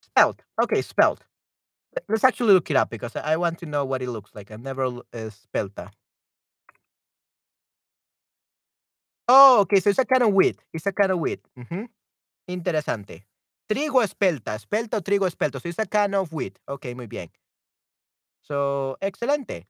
Spelt. Okay, spelt. Let's actually look it up because I want to know what it looks like. I've never uh, spelled that. Oh, okay. So it's a kind of wheat. It's a kind of wheat. Mm Interesante. Trigo espelta. Espelta o trigo espelto. So it's a kind of wheat. Ok, muy bien. So, excelente.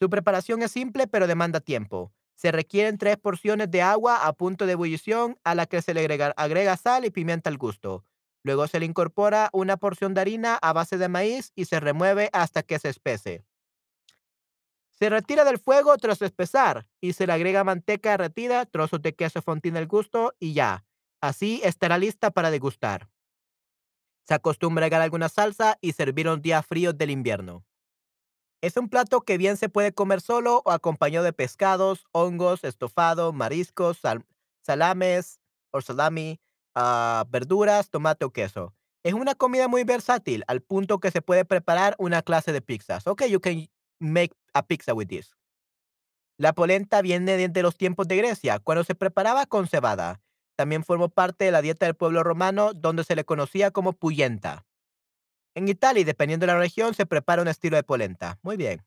Su preparación es simple, pero demanda tiempo. Se requieren tres porciones de agua a punto de ebullición a la que se le agrega, agrega sal y pimienta al gusto. Luego se le incorpora una porción de harina a base de maíz y se remueve hasta que se espese. Se retira del fuego tras espesar y se le agrega manteca derretida, trozos de queso fontina al gusto y ya. Así estará lista para degustar. Se acostumbra a agregar alguna salsa y servir en días fríos del invierno. Es un plato que bien se puede comer solo o acompañado de pescados, hongos, estofado, mariscos, sal- salames o salami, ah, verduras, tomate o queso. Es una comida muy versátil al punto que se puede preparar una clase de pizzas. Okay, you can make a pizza with this. La polenta viene desde los tiempos de Grecia, cuando se preparaba con cebada. También formó parte de la dieta del pueblo romano, donde se le conocía como puyenta. En Italia, dependiendo de la región, se prepara un estilo de polenta. Muy bien.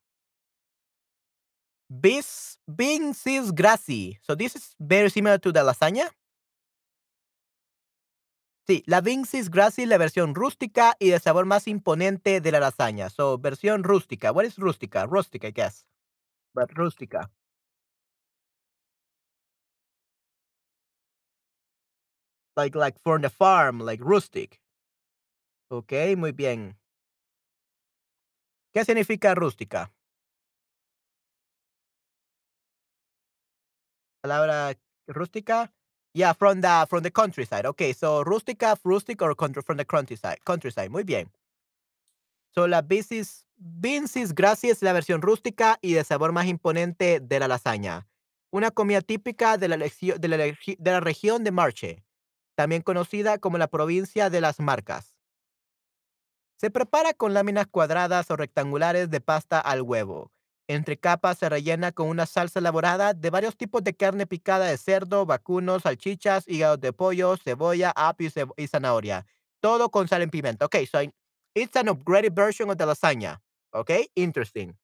Bis, beans is grassy. So this is very similar to the lasagna. Sí, la beans is grassy la versión rústica y de sabor más imponente de la lasaña. So, versión rústica. What is rústica? Rustic, I guess. But rústica. Like, like from the farm, like rustic. Ok, muy bien. ¿Qué significa rústica? Palabra rústica. Yeah, from the from the countryside. Okay, so rústica, rustic or country, from the countryside. Countryside. Muy bien. So la Vincis Gracie es la versión rústica y de sabor más imponente de la lasaña. Una comida típica de la, de la de la región de Marche, también conocida como la provincia de las Marcas. Se prepara con láminas cuadradas o rectangulares de pasta al huevo. Entre capas se rellena con una salsa elaborada de varios tipos de carne picada de cerdo, vacuno, salchichas, hígados de pollo, cebolla, apio y, zanahoria. Todo con sal y pimienta. Okay, so it's an upgraded version of the lasagna. Okay, interesting.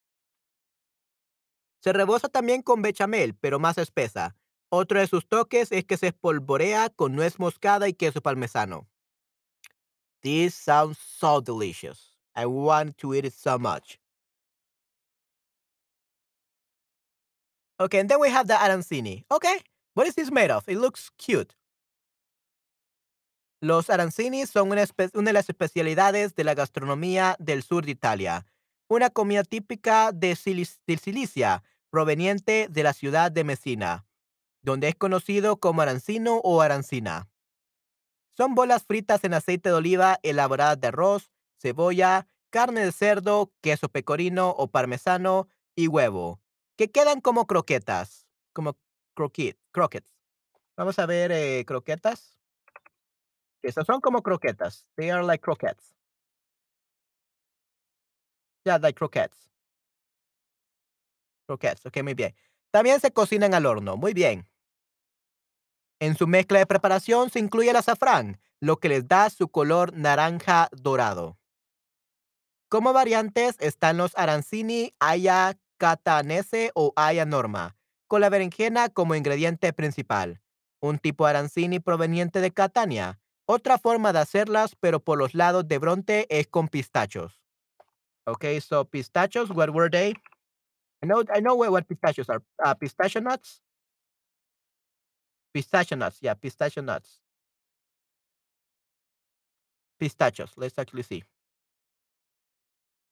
Se reboza también con bechamel, pero más espesa. Otro de sus toques es que se espolvorea con nuez moscada y queso parmesano. This sounds so delicious. I want to eat it so much. Okay, and then we have the arancini. Okay, what is this made of? It looks cute. Los arancini son una, de las especialidades de la gastronomía del sur de Italia. Una comida típica de, Sicilia, proveniente de la ciudad de Messina, donde es conocido como arancino o arancina. Son bolas fritas en aceite de oliva elaboradas de arroz, cebolla, carne de cerdo, queso pecorino o parmesano y huevo, que quedan como croquetas, como croquet, croquettes. Vamos a ver eh, croquetas. Esas son como croquetas. They are like croquettes. Yeah, like croquettes. Croquettes, ok, muy bien. También se cocinan al horno, muy bien. En su mezcla de preparación se incluye el azafrán, lo que les da su color naranja dorado. Como variantes están los arancini aya catanese o aya norma, con la berenjena como ingrediente principal. Un tipo arancini proveniente de Catania. Otra forma de hacerlas, pero por los lados de Bronte, es con pistachos. Okay, so pistachios, what were they? I know, I know what, what pistachios are. Uh, pistachio nuts? Pistachio nuts, yeah, pistachio nuts. Pistachios, let's actually see.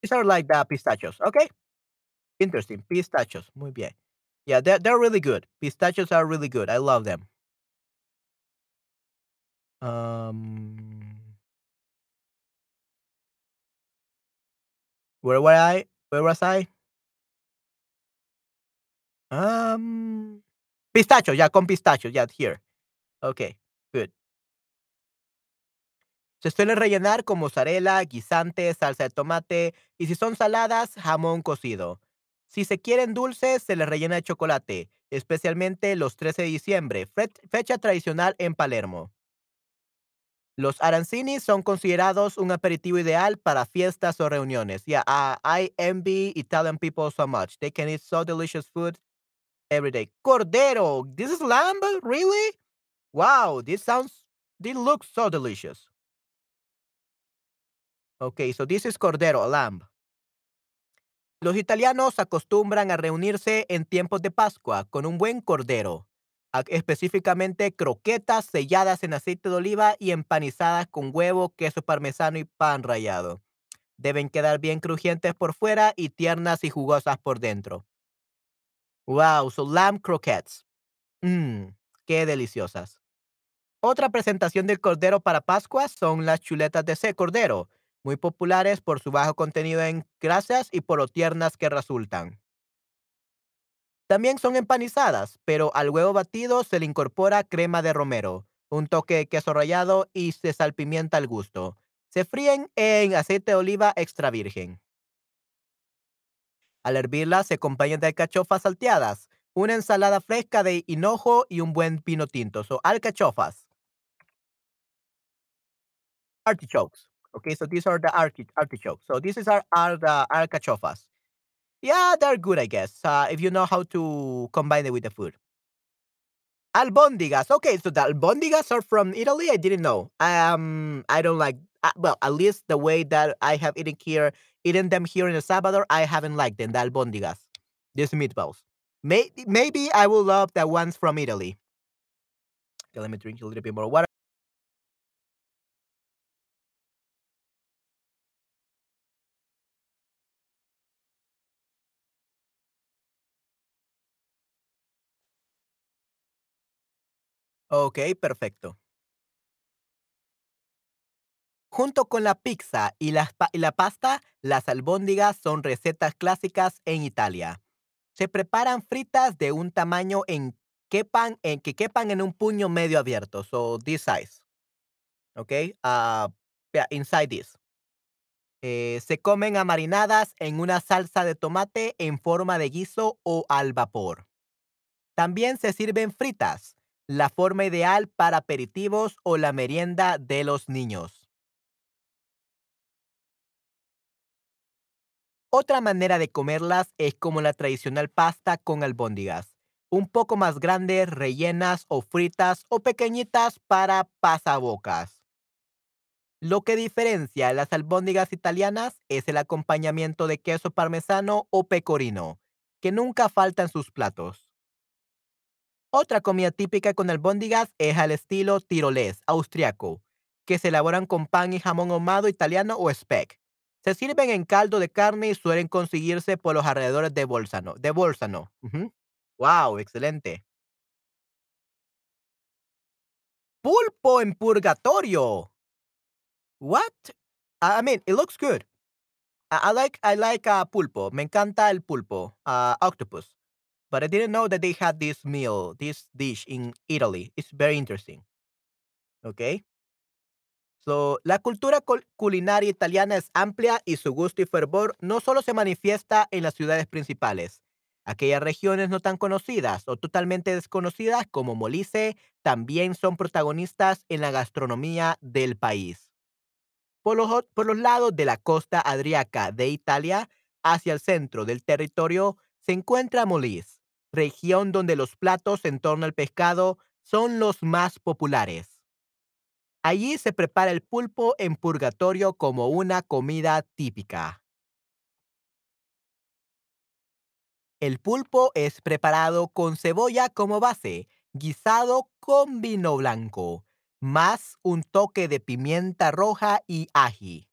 These are like the pistachios, okay? Interesting, pistachios, muy bien. Yeah, they're, they're really good. Pistachios are really good. I love them. Um, where were I? Where was I? Um, pistachio, yeah, con pistachio, yeah, here. Okay, good. Se suele rellenar con mozzarella, guisante, salsa de tomate y si son saladas, jamón cocido. Si se quieren dulces, se les rellena de chocolate, especialmente los 13 de diciembre, fe- fecha tradicional en Palermo. Los arancini son considerados un aperitivo ideal para fiestas o reuniones. Yeah, uh, I envy Italian people so much. They can eat so delicious food every day. Cordero, this is lamb, really? Wow, this sounds, this looks so delicious. Okay, so this is cordero, lamb. Los italianos acostumbran a reunirse en tiempos de Pascua con un buen cordero, específicamente croquetas selladas en aceite de oliva y empanizadas con huevo, queso parmesano y pan rallado. Deben quedar bien crujientes por fuera y tiernas y jugosas por dentro. Wow, so lamb croquettes. Mmm, qué deliciosas. Otra presentación del cordero para Pascua son las chuletas de ese cordero, muy populares por su bajo contenido en grasas y por lo tiernas que resultan. También son empanizadas, pero al huevo batido se le incorpora crema de romero, un toque de queso rallado y se salpimienta al gusto. Se fríen en aceite de oliva extra virgen. Al hervirlas se acompañan de alcachofas salteadas, una ensalada fresca de hinojo y un buen pino tinto. So, alcachofas. Artichokes. Okay, so these are the arti- artichokes. So these are, are the alcachofas. Yeah, they're good, I guess, uh, if you know how to combine it with the food. Albondigas. Okay, so the albondigas are from Italy. I didn't know. Um, I don't like. Well, at least the way that I have eaten here, eaten them here in El Salvador, I haven't liked them. The albondigas, these meatballs. Maybe, maybe I will love the ones from Italy. Okay, let me drink a little bit more water. Ok, perfecto. Junto con la pizza y, la pasta, las albóndigas son recetas clásicas en Italia. Se preparan fritas de un tamaño en quepan, en que quepan en un puño medio abierto, so this size? Uh, yeah, inside this. Eh, se comen amarinadas en una salsa de tomate en forma de guiso o al vapor. También se sirven fritas, la forma ideal para aperitivos o la merienda de los niños. Otra manera de comerlas es como la tradicional pasta con albóndigas, un poco más grandes, rellenas o fritas o pequeñitas para pasabocas. Lo que diferencia las albóndigas italianas es el acompañamiento de queso parmesano o pecorino, que nunca falta en sus platos. Otra comida típica con albóndigas es al estilo tirolés, austriaco, que se elaboran con pan y jamón ahumado italiano o speck. Se sirven en caldo de carne y suelen conseguirse por los alrededores de Bolzano. De Bolzano. Wow, excelente. Pulpo en purgatorio. What? I mean, it looks good. I, I like I like uh, pulpo. Me encanta el pulpo, uh, octopus. But I didn't know that they had this meal, this dish in Italy. It's very interesting. Okay. La cultura cul- culinaria italiana es amplia y su gusto y fervor no solo se manifiesta en las ciudades principales. Aquellas regiones no tan conocidas o totalmente desconocidas como Molise también son protagonistas en la gastronomía del país. Por los, o- por los lados de la costa adriaca de Italia, hacia el centro del territorio, se encuentra Molise, región donde los platos en torno al pescado son los más populares. Allí se prepara el pulpo en purgatorio como una comida típica. El pulpo es preparado con cebolla como base, guisado con vino blanco, más un toque de pimienta roja y ají.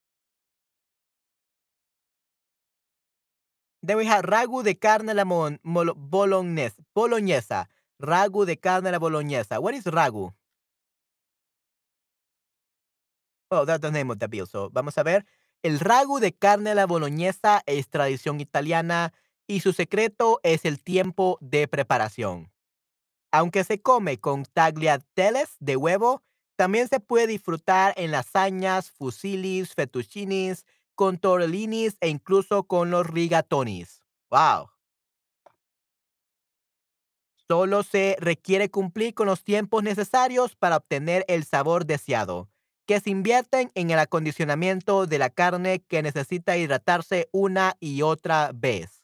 Then we have ragu de carne a la boloñesa. Ragu de carne a la boloñesa. What is ragu? That's the vamos a ver. El ragu de carne a la boloñesa es tradición italiana y su secreto es el tiempo de preparación. Aunque se come con tagliatelles de huevo, también se puede disfrutar en lasañas, fusilis, fettuccinis, con e incluso con los rigatonis. ¡Wow! Solo se requiere cumplir con los tiempos necesarios para obtener el sabor deseado, que se invierten en el acondicionamiento de la carne que necesita hidratarse una y otra vez.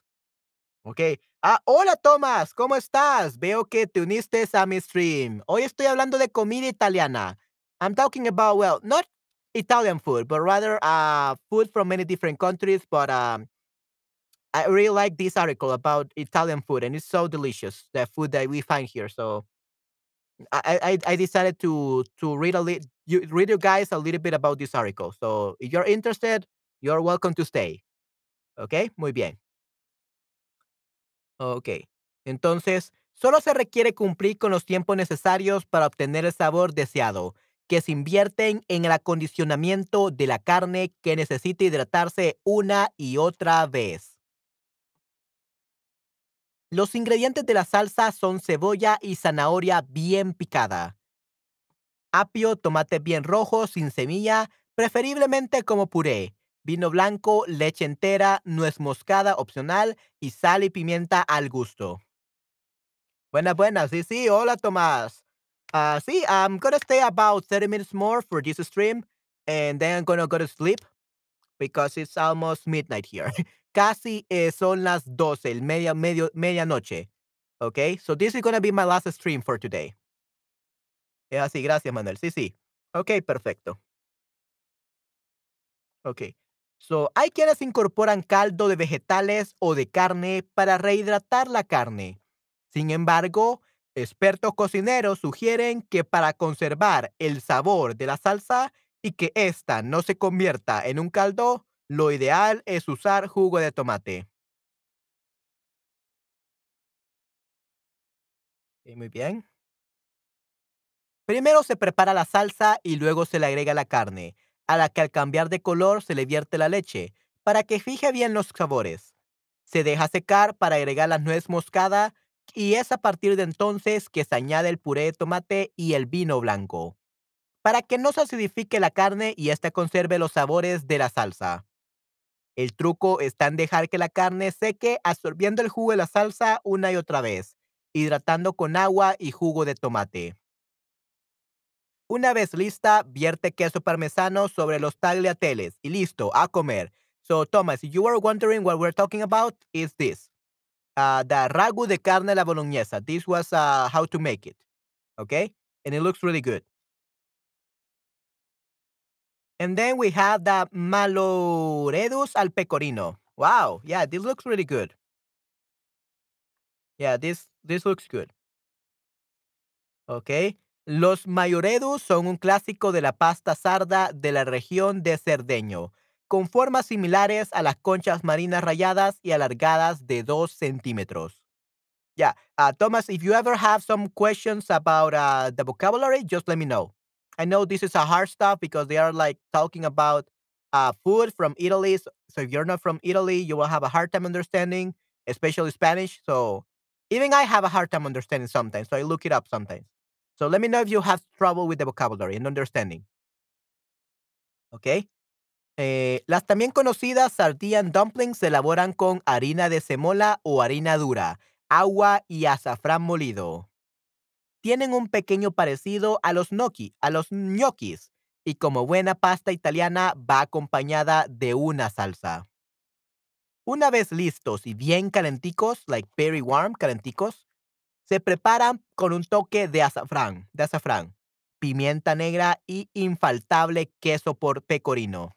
Ok. Ah, hola Tomás, ¿cómo estás? Veo que te uniste a mi stream. Hoy estoy hablando de comida italiana. I'm talking about, well, not Italian food, but rather uh, food from many different countries, but um, I really like this article about Italian food, and it's so delicious. The food that we find here. So I I, decided to to read a little, you read you guys a little bit about this article. So if you're interested, you're welcome to stay. Okay, muy bien. Okay. Entonces, solo se requiere cumplir con los tiempos necesarios para obtener el sabor deseado, que se invierten en el acondicionamiento de la carne que necesita hidratarse una y otra vez. Los ingredientes de la salsa son cebolla y zanahoria bien picada, apio, tomate bien rojo, sin semilla, preferiblemente como puré, vino blanco, leche entera, nuez moscada opcional y sal y pimienta al gusto. Buenas, buenas. Sí, sí. Hola, Tomás. Uh, sí, I'm gonna stay about 30 minutes more for this stream, and then I'm gonna go to sleep because it's almost midnight here. Casi eh, son las 12, el media, medio, medianoche. Okay, so this is gonna be my last stream for today. Es así, gracias, Manuel. Sí, sí. Ok, perfecto. Ok. So, hay quienes incorporan caldo de vegetales o de carne para rehidratar la carne. Sin embargo, expertos cocineros sugieren que para conservar el sabor de la salsa y que ésta no se convierta en un caldo, lo ideal es usar jugo de tomate. muy bien. Primero se prepara la salsa y luego se le agrega la carne, a la que al cambiar de color se le vierte la leche, para que fije bien los sabores. Se deja secar para agregar la nuez moscada y es a partir de entonces que se añade el puré de tomate y el vino blanco, para que no se acidifique la carne y ésta conserve los sabores de la salsa. El truco está en dejar que la carne seque absorbiendo el jugo de la salsa una y otra vez, hidratando con agua y jugo de tomate. Una vez lista, vierte queso parmesano sobre los tagliateles y listo, a comer. So, Thomas, you were wondering what we're talking about, is this. Uh, the ragu de carne la bolognesa. This was uh, how to make it. Okay? And it looks really good. And then we have the maloredus al pecorino. Wow. Yeah, this looks really good. Yeah, this this looks good. Okay. Los mayoredus son un clásico de la pasta sarda de la región de Cerdeño, con formas similares a las conchas marinas rayadas y alargadas de 2 centímetros. Yeah, uh, Thomas, if you ever have some questions about uh, the vocabulary, just let me know. I know this is a hard stuff because they are like talking about uh, food from Italy. So, so if you're not from Italy, you will have a hard time understanding, especially Spanish. So even I have a hard time understanding sometimes. So I look it up sometimes. So let me know if you have trouble with the vocabulary and understanding. Okay. Eh, las también conocidas sardian dumplings se elaboran con harina de semola o harina dura, agua y azafrán molido. Tienen un pequeño parecido a los gnocchi, a los gnocchis, y como buena pasta italiana va acompañada de una salsa. Una vez listos y bien calenticos, like very warm, calenticos, se preparan con un toque de azafrán, de azafrán, pimienta negra y infaltable queso por pecorino.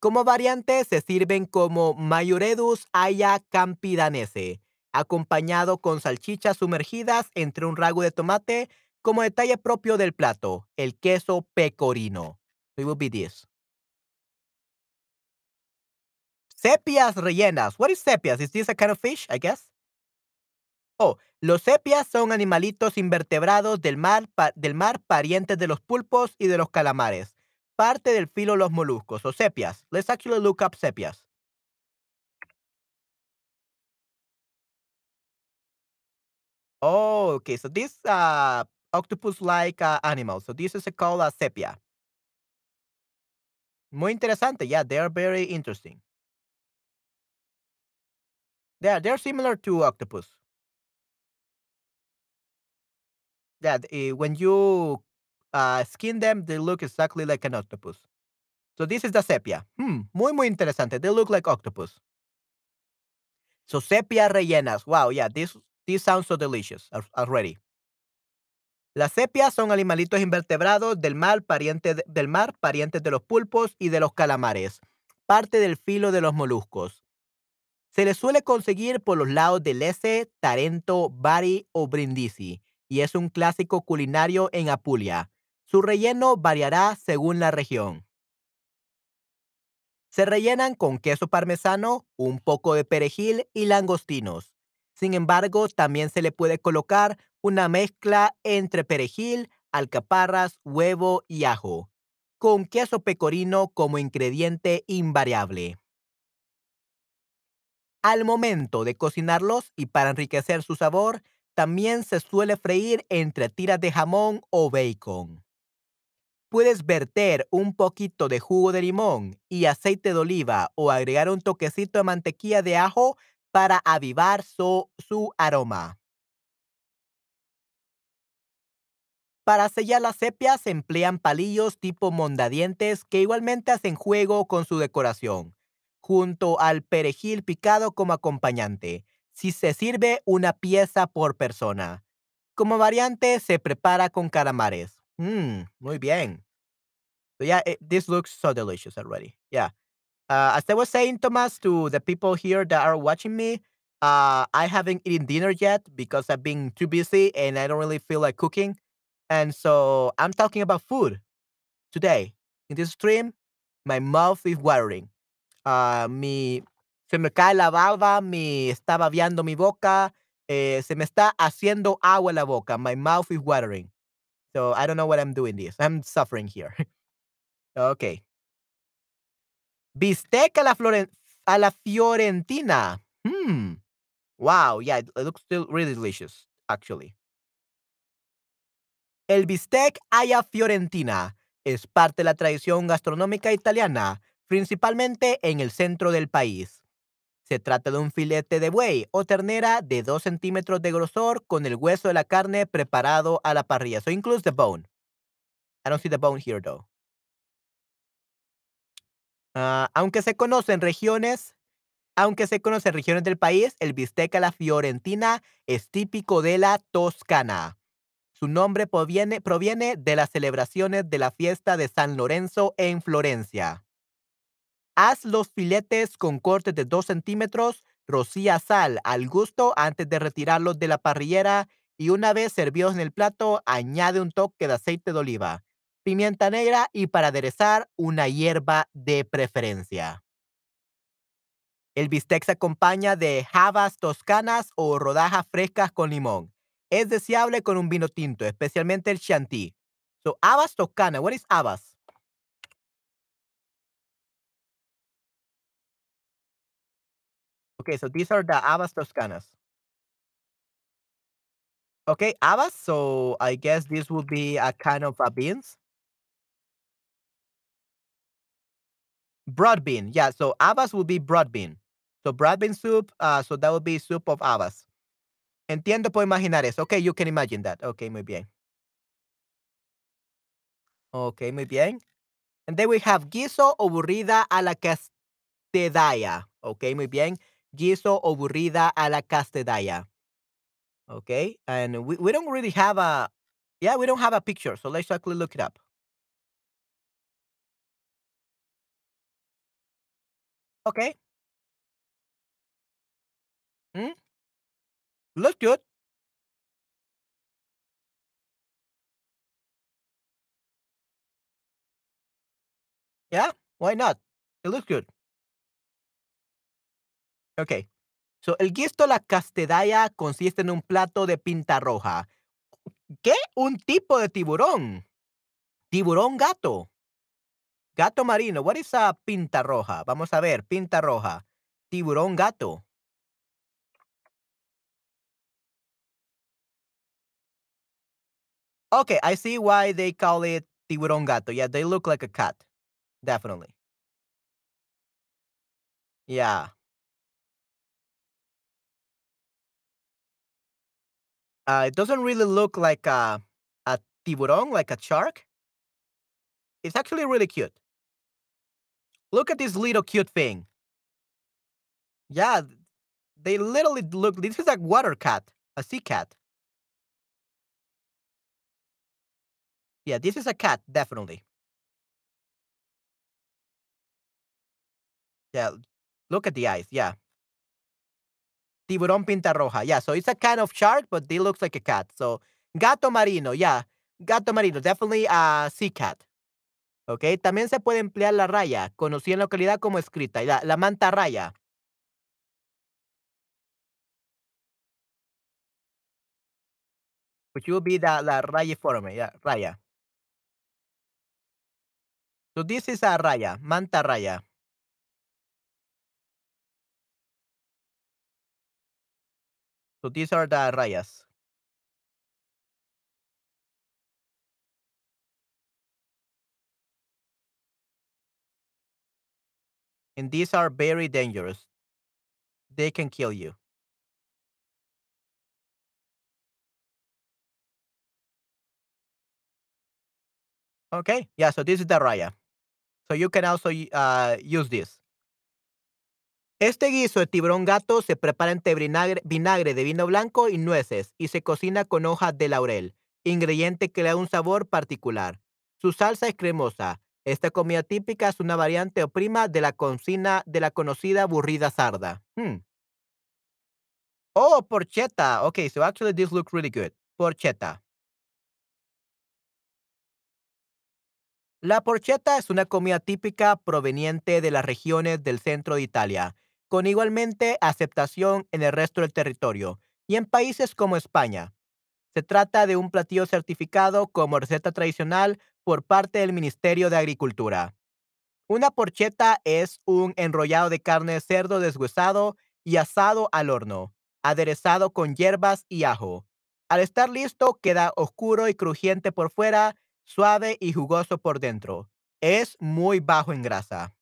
Como variante se sirven como mayoredus aya campidanese, acompañado con salchichas sumergidas entre un rago de tomate como detalle propio del plato, el queso pecorino. It will be this. Sepias rellenas. What is sepias? Is this a kind of fish, I guess? Oh, los sepias son animalitos invertebrados del mar, del mar parientes de los pulpos y de los calamares. Parte del filo los moluscos o sepias. Let's actually look up sepias. Oh, okay. So this uh, octopus-like uh, animal. So this is called a sepia. Muy interesante. Yeah, they are very interesting. Yeah, they're similar to octopus. that uh, when you uh, skin them, they look exactly like an octopus. So this is the sepia. Hmm, muy, muy interesante. They look like octopus. So sepia rellenas. Wow, yeah, this, sounds so delicious already. Las sepias son animalitos invertebrados del mar, pariente de, del mar, parientes de los pulpos y de los calamares, parte del filo de los moluscos. Se les suele conseguir por los lados de Lese, Tarento, Bari o Brindisi y es un clásico culinario en Apulia. Su relleno variará según la región. Se rellenan con queso parmesano, un poco de perejil y langostinos. Sin embargo, también se le puede colocar una mezcla entre perejil, alcaparras, huevo y ajo, con queso pecorino como ingrediente invariable. Al momento de cocinarlos y para enriquecer su sabor, también se suele freír entre tiras de jamón o bacon. Puedes verter un poquito de jugo de limón y aceite de oliva o agregar un toquecito de mantequilla de ajo para avivar su, aroma. Para sellar las sepias se emplean palillos tipo mondadientes que igualmente hacen juego con su decoración, junto al perejil picado como acompañante, si se sirve una pieza por persona. Como variante se prepara con calamares. Mmm, muy bien. Yeah, this looks so delicious already. Yeah. Uh, as I was saying, Thomas, to the people here that are watching me, uh, I haven't eaten dinner yet because I've been too busy and I don't really feel like cooking. And so I'm talking about food today. In this stream, my mouth is watering. Uh, mi, se me cae la baba, me está babeando mi boca, eh, se me está haciendo agua la boca. My mouth is watering. So I don't know what I'm doing this. I'm suffering here. okay. Bistec a la, a la Fiorentina. Hmm. Wow. Yeah, it, looks still really delicious, actually. El bistec alla fiorentina es parte de la tradición gastronómica italiana, principalmente en el centro del país. Se trata de un filete de buey o ternera de 2 centímetros de grosor con el hueso de la carne preparado a la parrilla. So includes the bone. I don't see the bone here though. Ah, aunque se conocen regiones, aunque se conocen regiones del país, el bistec a la fiorentina es típico de la Toscana. Su nombre proviene, proviene de las celebraciones de la fiesta de San Lorenzo en Florencia. Haz los filetes con cortes de 2 centímetros, rocía sal al gusto antes de retirarlos de la parrillera y una vez servidos en el plato, añade un toque de aceite de oliva, pimienta negra y para aderezar una hierba de preferencia. El bistec se acompaña de habas toscanas o rodajas frescas con limón. Es deseable con un vino tinto, especialmente el Chianti. So, habas toscana. What is habas? Okay, so these are the habas toscanas. Okay, habas. So I guess this would be a kind of a beans. Broad bean. Yeah, so habas would be broad bean. So broad bean soup, uh, so that would be soup of habas. Entiendo, puedo imaginar eso. Okay, you can imagine that. Okay, muy bien. Okay, muy bien. And then we have guiso o burrida a la castedaya. Okay, muy bien. Guiso o burrida a la castedaya. Okay, and we, we don't really have a, yeah, we don't have a picture. So let's actually look it up. Okay. Mm, looks good. Yeah, why not? It looks good. Okay. So, el guisto la castedaya consiste en un plato de pinta roja. ¿Qué? Un tipo de tiburón. Tiburón gato. Gato marino. What is a pinta roja? Vamos a ver, pinta roja. Tiburón gato. Okay, I see why they call it tiburón gato. Yeah, they look like a cat. Definitely. Yeah. Uh, it doesn't really look like a a tiburón, like a shark. It's actually really cute. Look at this little cute thing. Yeah, they literally look. This is like water cat, a sea cat. Yeah, this is a cat, definitely. Yeah, look at the eyes. Yeah, tiburón pinta roja. Yeah, so it's a kind of shark, but it looks like a cat. So gato marino. Yeah, gato marino, definitely a sea cat. ¿ok? También se puede emplear la raya, conocida en localidad como escrita, la, la manta raya. Which will be the, la raya form, yeah, raya. So this is a raya, manta raya. So these are the rayas. And these are very dangerous. They can kill you. Okay, yeah, so this is the raya. So you can also uh, use this. Este guiso de tiburón gato se prepara entre vinagre, vinagre de vino blanco y nueces y se cocina con hojas de laurel, ingrediente que le da un sabor particular. Su salsa es cremosa. Esta comida típica es una variante o prima de la, cocina, de la conocida burrida sarda. Hmm. Oh, porchetta. Okay, so actually this looks really good. Porchetta. La porchetta es una comida típica proveniente de las regiones del centro de Italia, con igualmente aceptación en el resto del territorio y en países como España. Se trata de un platillo certificado como receta tradicional por parte del Ministerio de Agricultura. Una porchetta es un enrollado de carne de cerdo deshuesado y asado al horno, aderezado con hierbas y ajo. Al estar listo, queda oscuro y crujiente por fuera suave y jugoso por dentro. Es muy bajo en grasa.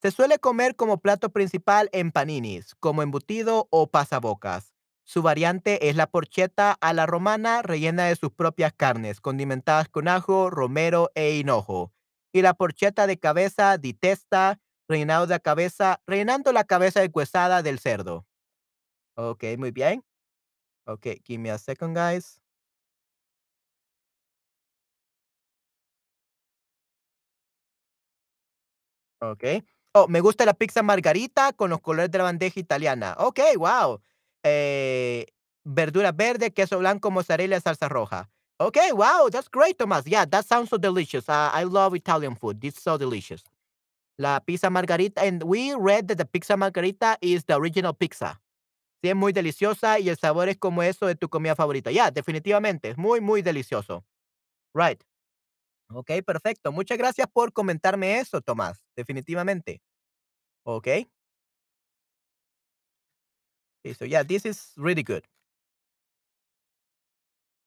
Se suele comer como plato principal en paninis, como embutido o pasabocas. Su variante es la porchetta a la romana rellena de sus propias carnes, condimentadas con ajo, romero e hinojo. Y la porchetta de cabeza di testa, rellenado de cabeza, rellenando la cabeza deshuesada del cerdo. Ok, muy bien. Ok, give me a second, guys. Okey. Oh, me gusta la pizza margarita con los colores de la bandeja italiana. Okey, wow. Eh, verduras verde, queso blanco, mozzarella, salsa roja. Okay, wow, that's great, Thomas. Yeah, that sounds so delicious. I love Italian food. It's so delicious. La pizza margarita, and we read that the pizza margarita is the original pizza. Sí, es muy deliciosa y el sabor es como eso de tu comida favorita. Yeah, definitivamente, muy, muy delicioso. Right. Okey, perfecto. Muchas gracias por comentarme eso, Tomás, definitivamente. Okay. Okay, so yeah, this is really good.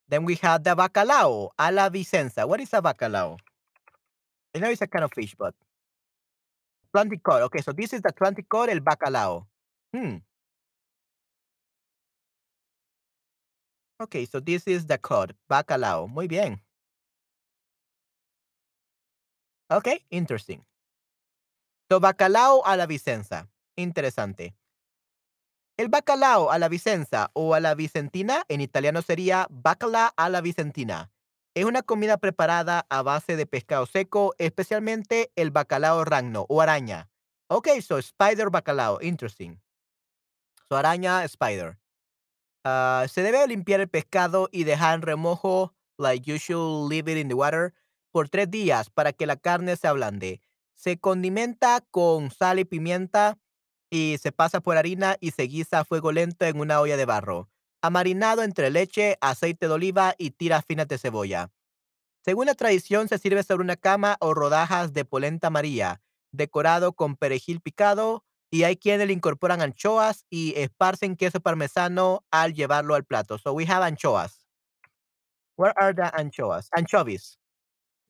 Then we have the bacalao a la Vicenza. What is a bacalao? I know it's a kind of fish, but Atlantic cod. Okay, so this is the Atlantic el bacalao. Hmm. Okay, so this is the cod, bacalao. Muy bien. Okay, interesting. So bacalao a la Vicenza. Interesante. El bacalao a la Vicenza o a la Vicentina en italiano sería bacala a la Vicentina. Es una comida preparada a base de pescado seco, especialmente el bacalao ragno o araña. Okay, so spider bacalao, interesting. So araña, spider. Ah, se debe limpiar el pescado y dejar en remojo, like you should leave it in the water, por tres días para que la carne se ablande. Se condimenta con sal y pimienta y se pasa por harina y se guisa a fuego lento en una olla de barro, amarinado entre leche, aceite de oliva y tiras finas de cebolla. Según la tradición, se sirve sobre una cama o rodajas de polenta amarilla, decorado con perejil picado, y hay quienes le incorporan anchoas y esparcen queso parmesano al llevarlo al plato. So we have anchoas. Where are the anchoas? Anchovies.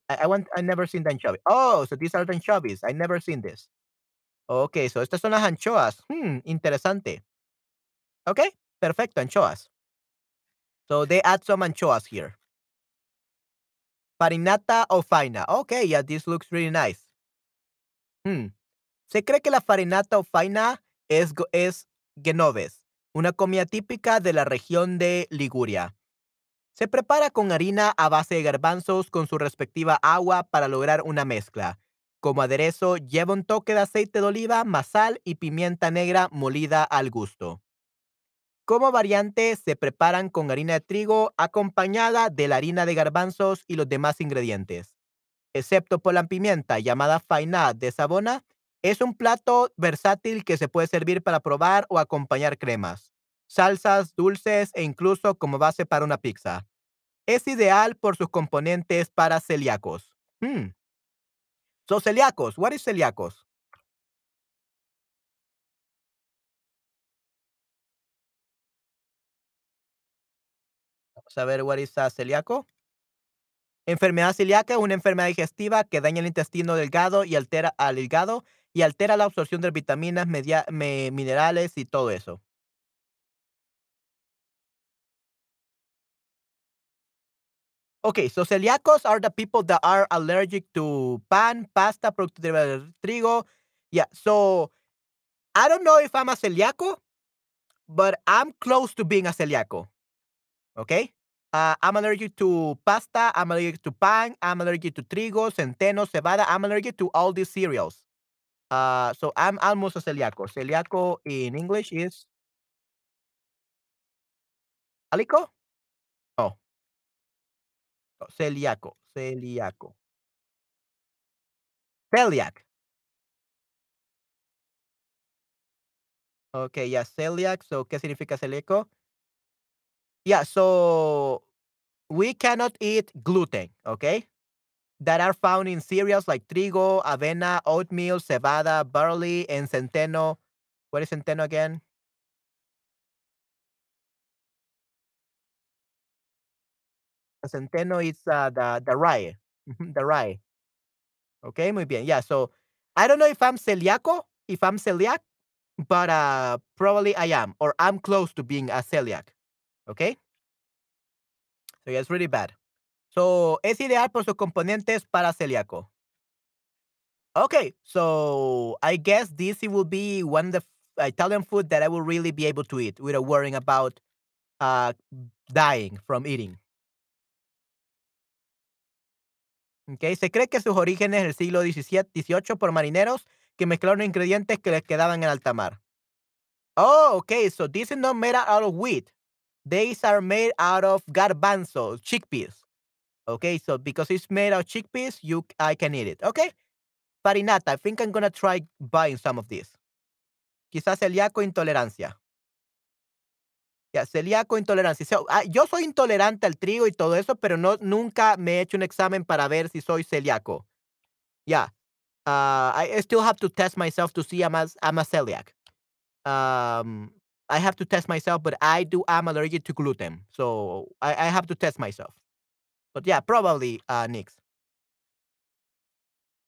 I, I want. I never seen the anchovy. Oh, so these are the anchovies. I never seen this. Okay, so estas son las anchoas. Hmm, interesante. Okay, perfecto, anchoas. So they add some anchoas here. Farinata o faina. Okay, yeah, this looks really nice. Hmm. Se cree que la farinata o faina es, es genoves, una comida típica de la región de Liguria. Se prepara con harina a base de garbanzos con su respectiva agua para lograr una mezcla. Como aderezo lleva un toque de aceite de oliva, masal y pimienta negra molida al gusto. Como variante se preparan con harina de trigo acompañada de la harina de garbanzos y los demás ingredientes. Excepto por la pimienta llamada faina de sabona, es un plato versátil que se puede servir para probar o acompañar cremas. salsas dulces e incluso como base para una pizza. Es ideal por sus componentes para celíacos. Hmm. So celíacos, what is celíacos? Vamos a ver what is celíaco. Enfermedad celíaca es una enfermedad digestiva que daña el intestino delgado y altera al hígado y altera la absorción de vitaminas, media- me- minerales y todo eso. Okay, so celíacos are the people that are allergic to pan, pasta, productos derivados del trigo. Yeah, so I don't know if I'm a celíaco, but I'm close to being a celíaco. Okay? Uh, I'm allergic to pasta, I'm allergic to pan, I'm allergic to trigo, centeno, cebada, I'm allergic to all these cereals. Uh, so I'm almost a celíaco. Celíaco in English is alico? No, celíaco, celíaco. Celiac. Okay, yeah, celiac. So, ¿qué significa celíaco? Yeah, so we cannot eat gluten, okay? That are found in cereals like trigo, avena, oatmeal, cebada, barley, and centeno. What is centeno again? Centeno is uh, the the rye, the rye. Okay, muy bien. Yeah, so I don't know if I'm celíaco, if I'm celiac, but uh, probably I am, or I'm close to being a celiac. Okay, so yeah, it's really bad. So es ideal por sus componentes para celíaco. Okay, so I guess this will be one of the Italian food that I will really be able to eat without worrying about uh dying from eating. Okay, se cree que sus orígenes en el siglo XVII, XVIII por marineros que mezclaron ingredientes que les quedaban en alta mar. Oh, okay, so this is not made out of wheat. These are made out of garbanzo, chickpeas. Okay, so because it's made out of chickpeas, you I can eat it. Okay, farinata. I think I'm gonna try buying some of this. Quizás celíaco intolerancia. Ya, celíaco intolerancia. So, ah, yo soy intolerante al trigo y todo eso, pero no nunca me he hecho un examen para ver si soy celíaco. Yeah. Uh, I I still have to test myself to see I'm a, I'm a celiac. Um, I have to test myself, but I do I'm allergic to gluten, so I, I have to test myself. But yeah, probably uh, Nix.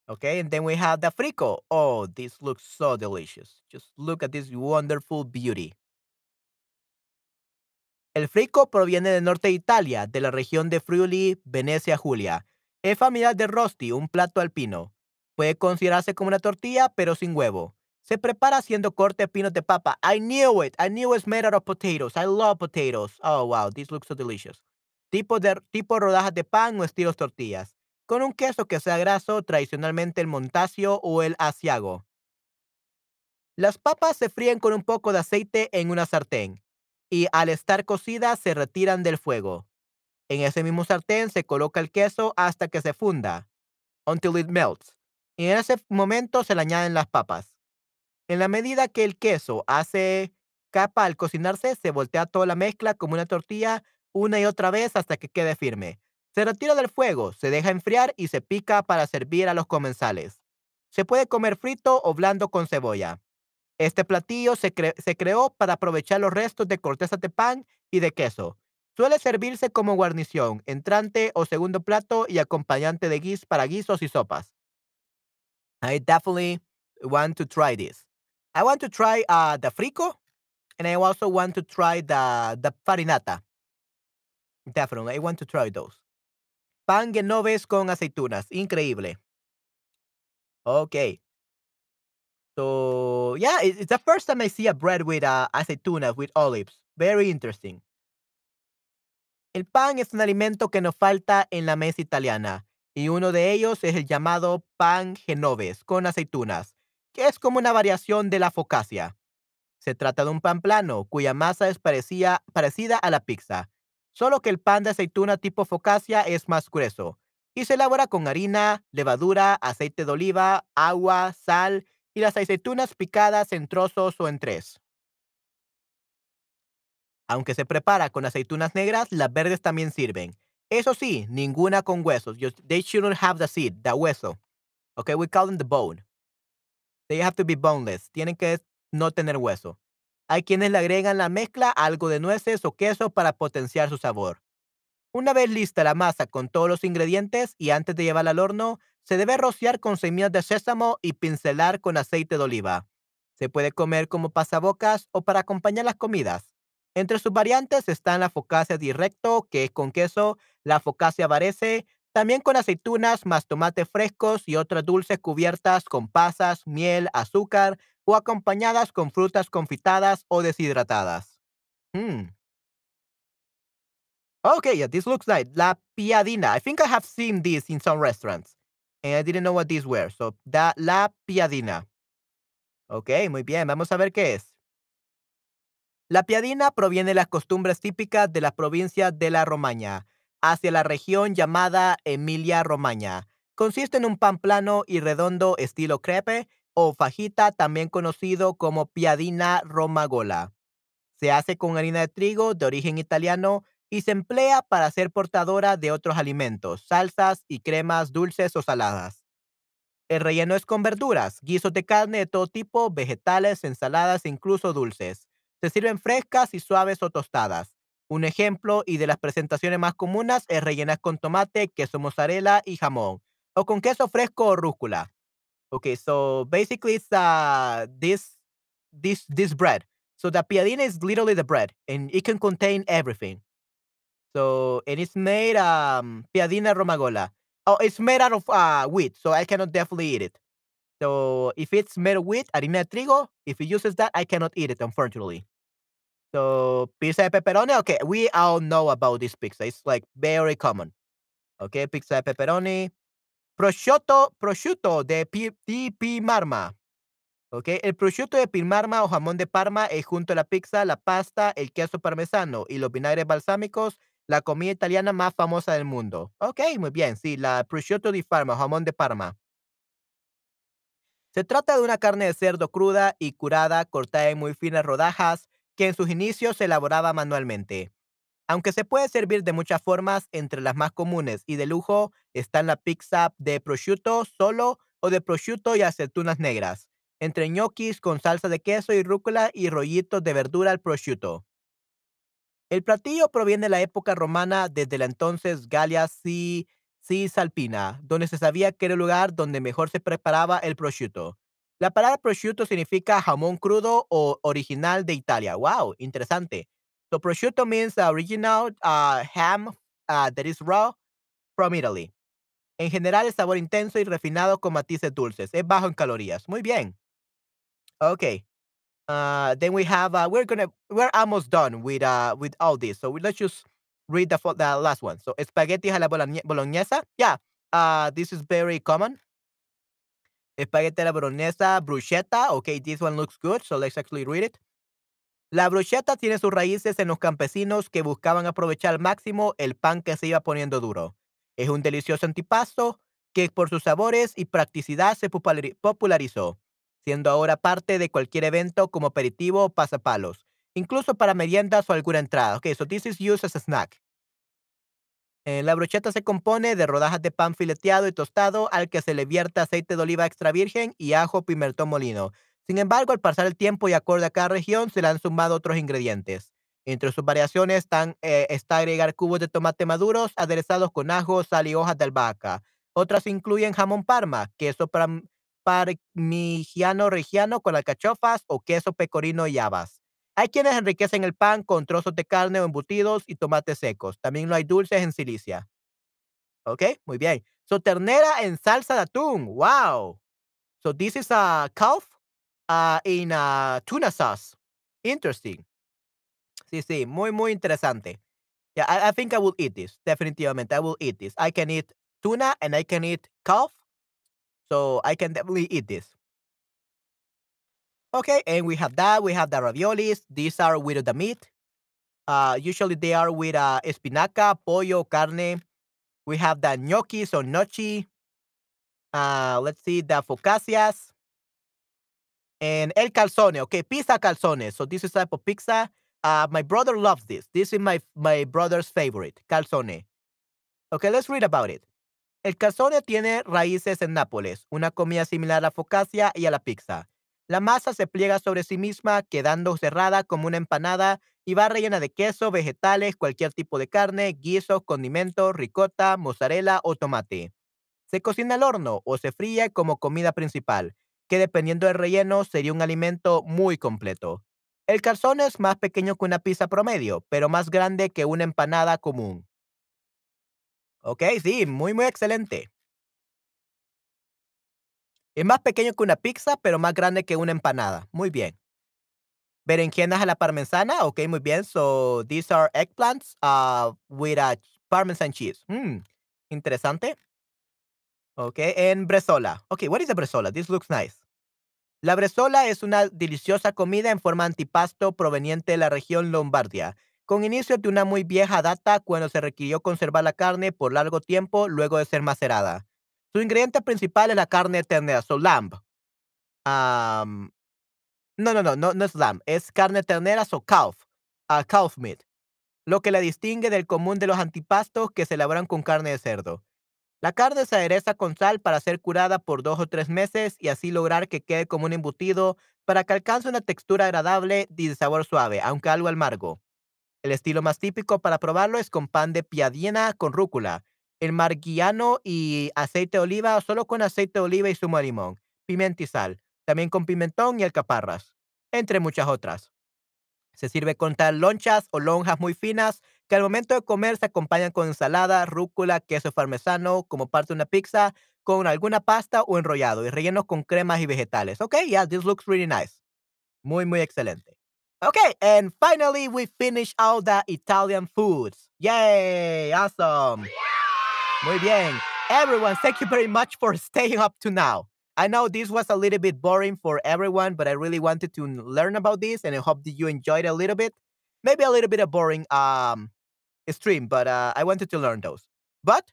Okay, and then we have the frico. Oh, this looks so delicious. Just look at this wonderful beauty. El frico proviene del norte de Italia, de la región de Friuli, Venecia, Julia. Es familiar de rosti, un plato alpino. Puede considerarse como una tortilla, pero sin huevo. Se prepara haciendo cortes pinos de papa. I knew it. I knew it's made out of potatoes. I love potatoes. Oh, wow. This looks so delicious. Tipo, de, tipo rodajas de pan o estilos tortillas. Con un queso que sea graso, tradicionalmente el montasio o el asiago. Las papas se fríen con un poco de aceite en una sartén y al estar cocidas se retiran del fuego. En ese mismo sartén se coloca el queso hasta que se funda, until it melts. Y en ese momento se le añaden las papas. En la medida que el queso hace capa al cocinarse, se voltea toda la mezcla como una tortilla una y otra vez hasta que quede firme. Se retira del fuego, se deja enfriar y se pica para servir a los comensales. Se puede comer frito o blando con cebolla. Este platillo se, cre- se creó para aprovechar los restos de corteza de pan y de queso. Suele servirse como guarnición, entrante o segundo plato y acompañante de guis para guisos y sopas. I definitely want to try this. I want to try uh, the frico and I also want to try the, the farinata. Definitely, I want to try those. Pan genoves con aceitunas. Increíble. Okay. So, yeah, it- it's the first time I see a bread with uh, aceitunas, with olives. Very interesting. El pan es un alimento que nos falta en la mesa italiana, y uno de ellos es el llamado pan genoves con aceitunas, que es como una variación de la focaccia. Se trata de un pan plano, cuya masa es parecía- parecida a la pizza, solo que el pan de aceituna tipo focaccia es más grueso, y se elabora con harina, levadura, aceite de oliva, agua, sal y las aceitunas picadas en trozos o en tres. Aunque se prepara con aceitunas negras, las verdes también sirven. Eso sí, ninguna con huesos. They shouldn't have the seed, the hueso. Okay, we call them the bone. They have to be boneless. Tienen que no tener hueso. Hay quienes le agregan la mezcla algo de nueces o queso para potenciar su sabor. Una vez lista la masa con todos los ingredientes y antes de llevarla al horno, se debe rociar con semillas de sésamo y pincelar con aceite de oliva. Se puede comer como pasabocas o para acompañar las comidas. Entre sus variantes están la focaccia directo, que es con queso, la focaccia varese, también con aceitunas más tomates frescos y otras dulces cubiertas con pasas, miel, azúcar o acompañadas con frutas confitadas o deshidratadas. Mm. Okay, yeah, this looks like la piadina. I think I have seen this in some restaurants, and I didn't know what these were. So, da, la piadina. Ok, muy bien. Vamos a ver qué es. La piadina proviene de las costumbres típicas de la provincia de la Romaña, hacia la región llamada Emilia-Romaña. Consiste en un pan plano y redondo estilo crepe o fajita, también conocido como piadina romagola. Se hace con harina de trigo de origen italiano y se emplea para ser portadora de otros alimentos, salsas y cremas dulces o saladas. El relleno es con verduras, guisos de carne de todo tipo, vegetales, ensaladas e incluso dulces. Se sirven frescas y suaves o tostadas. Un ejemplo y de las presentaciones más comunes es rellenas con tomate, queso mozzarella y jamón, o con queso fresco o rúcula. Okay, so basically it's uh, this this this bread. So the piadina is literally the bread, and it can contain everything. So and it's made um piadina romagola. Oh, it's made out of uh, wheat, so I cannot definitely eat it. So if it's made of wheat, harina de trigo, if it uses that, I cannot eat it, unfortunately. So pizza de pepperoni, okay, we all know about this pizza. It's like very common. Okay, pizza de pepperoni. Prosciutto, prosciutto de, pi, di Pimarma. Ok, el prosciutto de Pimarma o jamón de Parma es junto a la pizza, la pasta, el queso parmesano y los vinagres balsámicos la comida italiana más famosa del mundo. Ok, muy bien, sí, la prosciutto di Parma, jamón de Parma. Se trata de una carne de cerdo cruda y curada, cortada en muy finas rodajas, que en sus inicios se elaboraba manualmente. Aunque se puede servir de muchas formas, entre las más comunes y de lujo están la pizza de prosciutto solo o de prosciutto y aceitunas negras, entre ñoquis con salsa de queso y rúcula y rollitos de verdura al prosciutto. El platillo proviene de la época romana desde la entonces Galia Cisalpina, donde se sabía que era el lugar donde mejor se preparaba el prosciutto. La palabra prosciutto significa jamón crudo o original de Italia. Wow, interesante. So prosciutto means original uh, ham uh, that is raw from Italy. En general, el sabor intenso y refinado con matices dulces. Es bajo en calorías. Muy bien. Ok. Uh, then we have uh, we're gonna we're almost done with uh with all this. So we, let's just read the the last one. So spaghetti a la bolognese. Yeah, uh, this is very common. Spaghetti a la bolognese, bruschetta. Okay, this one looks good. So let's actually read it. La bruschetta tiene sus raíces en los campesinos que buscaban aprovechar al máximo el pan que se iba poniendo duro. Es un delicioso antipasto que por sus sabores y practicidad se popularizó siendo ahora parte de cualquier evento como aperitivo o pasapalos, incluso para meriendas o alguna entrada. Ok, so this is used as a snack. Eh, la brocheta se compone de rodajas de pan fileteado y tostado al que se le vierte aceite de oliva extra virgen y ajo pimentón molino. Sin embargo, al pasar el tiempo y acorde a cada región, se le han sumado otros ingredientes. Entre sus variaciones están, eh, está agregar cubos de tomate maduros aderezados con ajo, sal y hojas de albahaca. Otras incluyen jamón parma, queso parmigiano reggiano con alcachofas o queso pecorino y habas. Hay quienes enriquecen el pan con trozos de carne o embutidos y tomates secos. También lo hay dulces en silicia. Ok, muy bien. So, ternera en salsa de atún. Wow. So, this is a calf uh, in a tuna sauce. Interesting. Sí, sí, muy, muy interesante. Yeah, I, I think I will eat this. Definitivamente, I will eat this. I can eat tuna and I can eat calf so I can definitely eat this. Okay, and we have that. We have the raviolis. These are with the meat. Uh, usually they are with uh, espinaca, pollo, carne. We have the gnocchis or gnocchi. Uh, let's see, the focaccias. And el calzone. Okay, pizza calzone. So this is type of pizza. Uh, my brother loves this. This is my my brother's favorite, calzone. Okay, let's read about it. El calzone tiene raíces en Nápoles, una comida similar a la focaccia y a la pizza. La masa se pliega sobre sí misma, quedando cerrada como una empanada y va rellena de queso, vegetales, cualquier tipo de carne, guisos, condimentos, ricota, mozzarella o tomate. Se cocina al horno o se fríe como comida principal, que dependiendo del relleno sería un alimento muy completo. El calzone es más pequeño que una pizza promedio, pero más grande que una empanada común. Ok, sí, muy, muy excelente. Es más pequeño que una pizza, pero más grande que una empanada. Muy bien. Berenjenas a la parmesana. Ok, muy bien. So, these are eggplants uh, with a parmesan cheese. Hmm, interesante. Ok, en bresola. Ok, what is a bresola? This looks nice. La bresola es una deliciosa comida en forma antipasto proveniente de la región Lombardia, con inicio de una muy vieja data cuando se requirió conservar la carne por largo tiempo luego de ser macerada. Su ingrediente principal es la carne ternera, so lamb. Um, no, no, no, no, no es lamb, es carne ternera, so calf, uh, calf meat, lo que la distingue del común de los antipastos que se elaboran con carne de cerdo. La carne se adereza con sal para ser curada por dos o tres meses y así lograr que quede como un embutido para que alcance una textura agradable y de sabor suave, aunque algo amargo. El estilo más típico para probarlo es con pan de piadina con rúcula, el marguiano y aceite de oliva solo con aceite de oliva y zumo de limón, pimienta y sal, también con pimentón y alcaparras, entre muchas otras. Se sirve con tal lonchas o lonjas muy finas que al momento de comer se acompañan con ensalada, rúcula, queso parmesano como parte de una pizza, con alguna pasta o enrollado y relleno con cremas y vegetales. Okay, yeah, this looks really nice. Muy, muy excelente. Okay, and finally we finish all the Italian foods. Yay, awesome. Muy bien. Everyone, thank you very much for staying up to now. I know this was a little bit boring for everyone, but I really wanted to learn about this and I hope that you enjoyed a little bit. Maybe a little bit of boring um stream, but uh, I wanted to learn those. But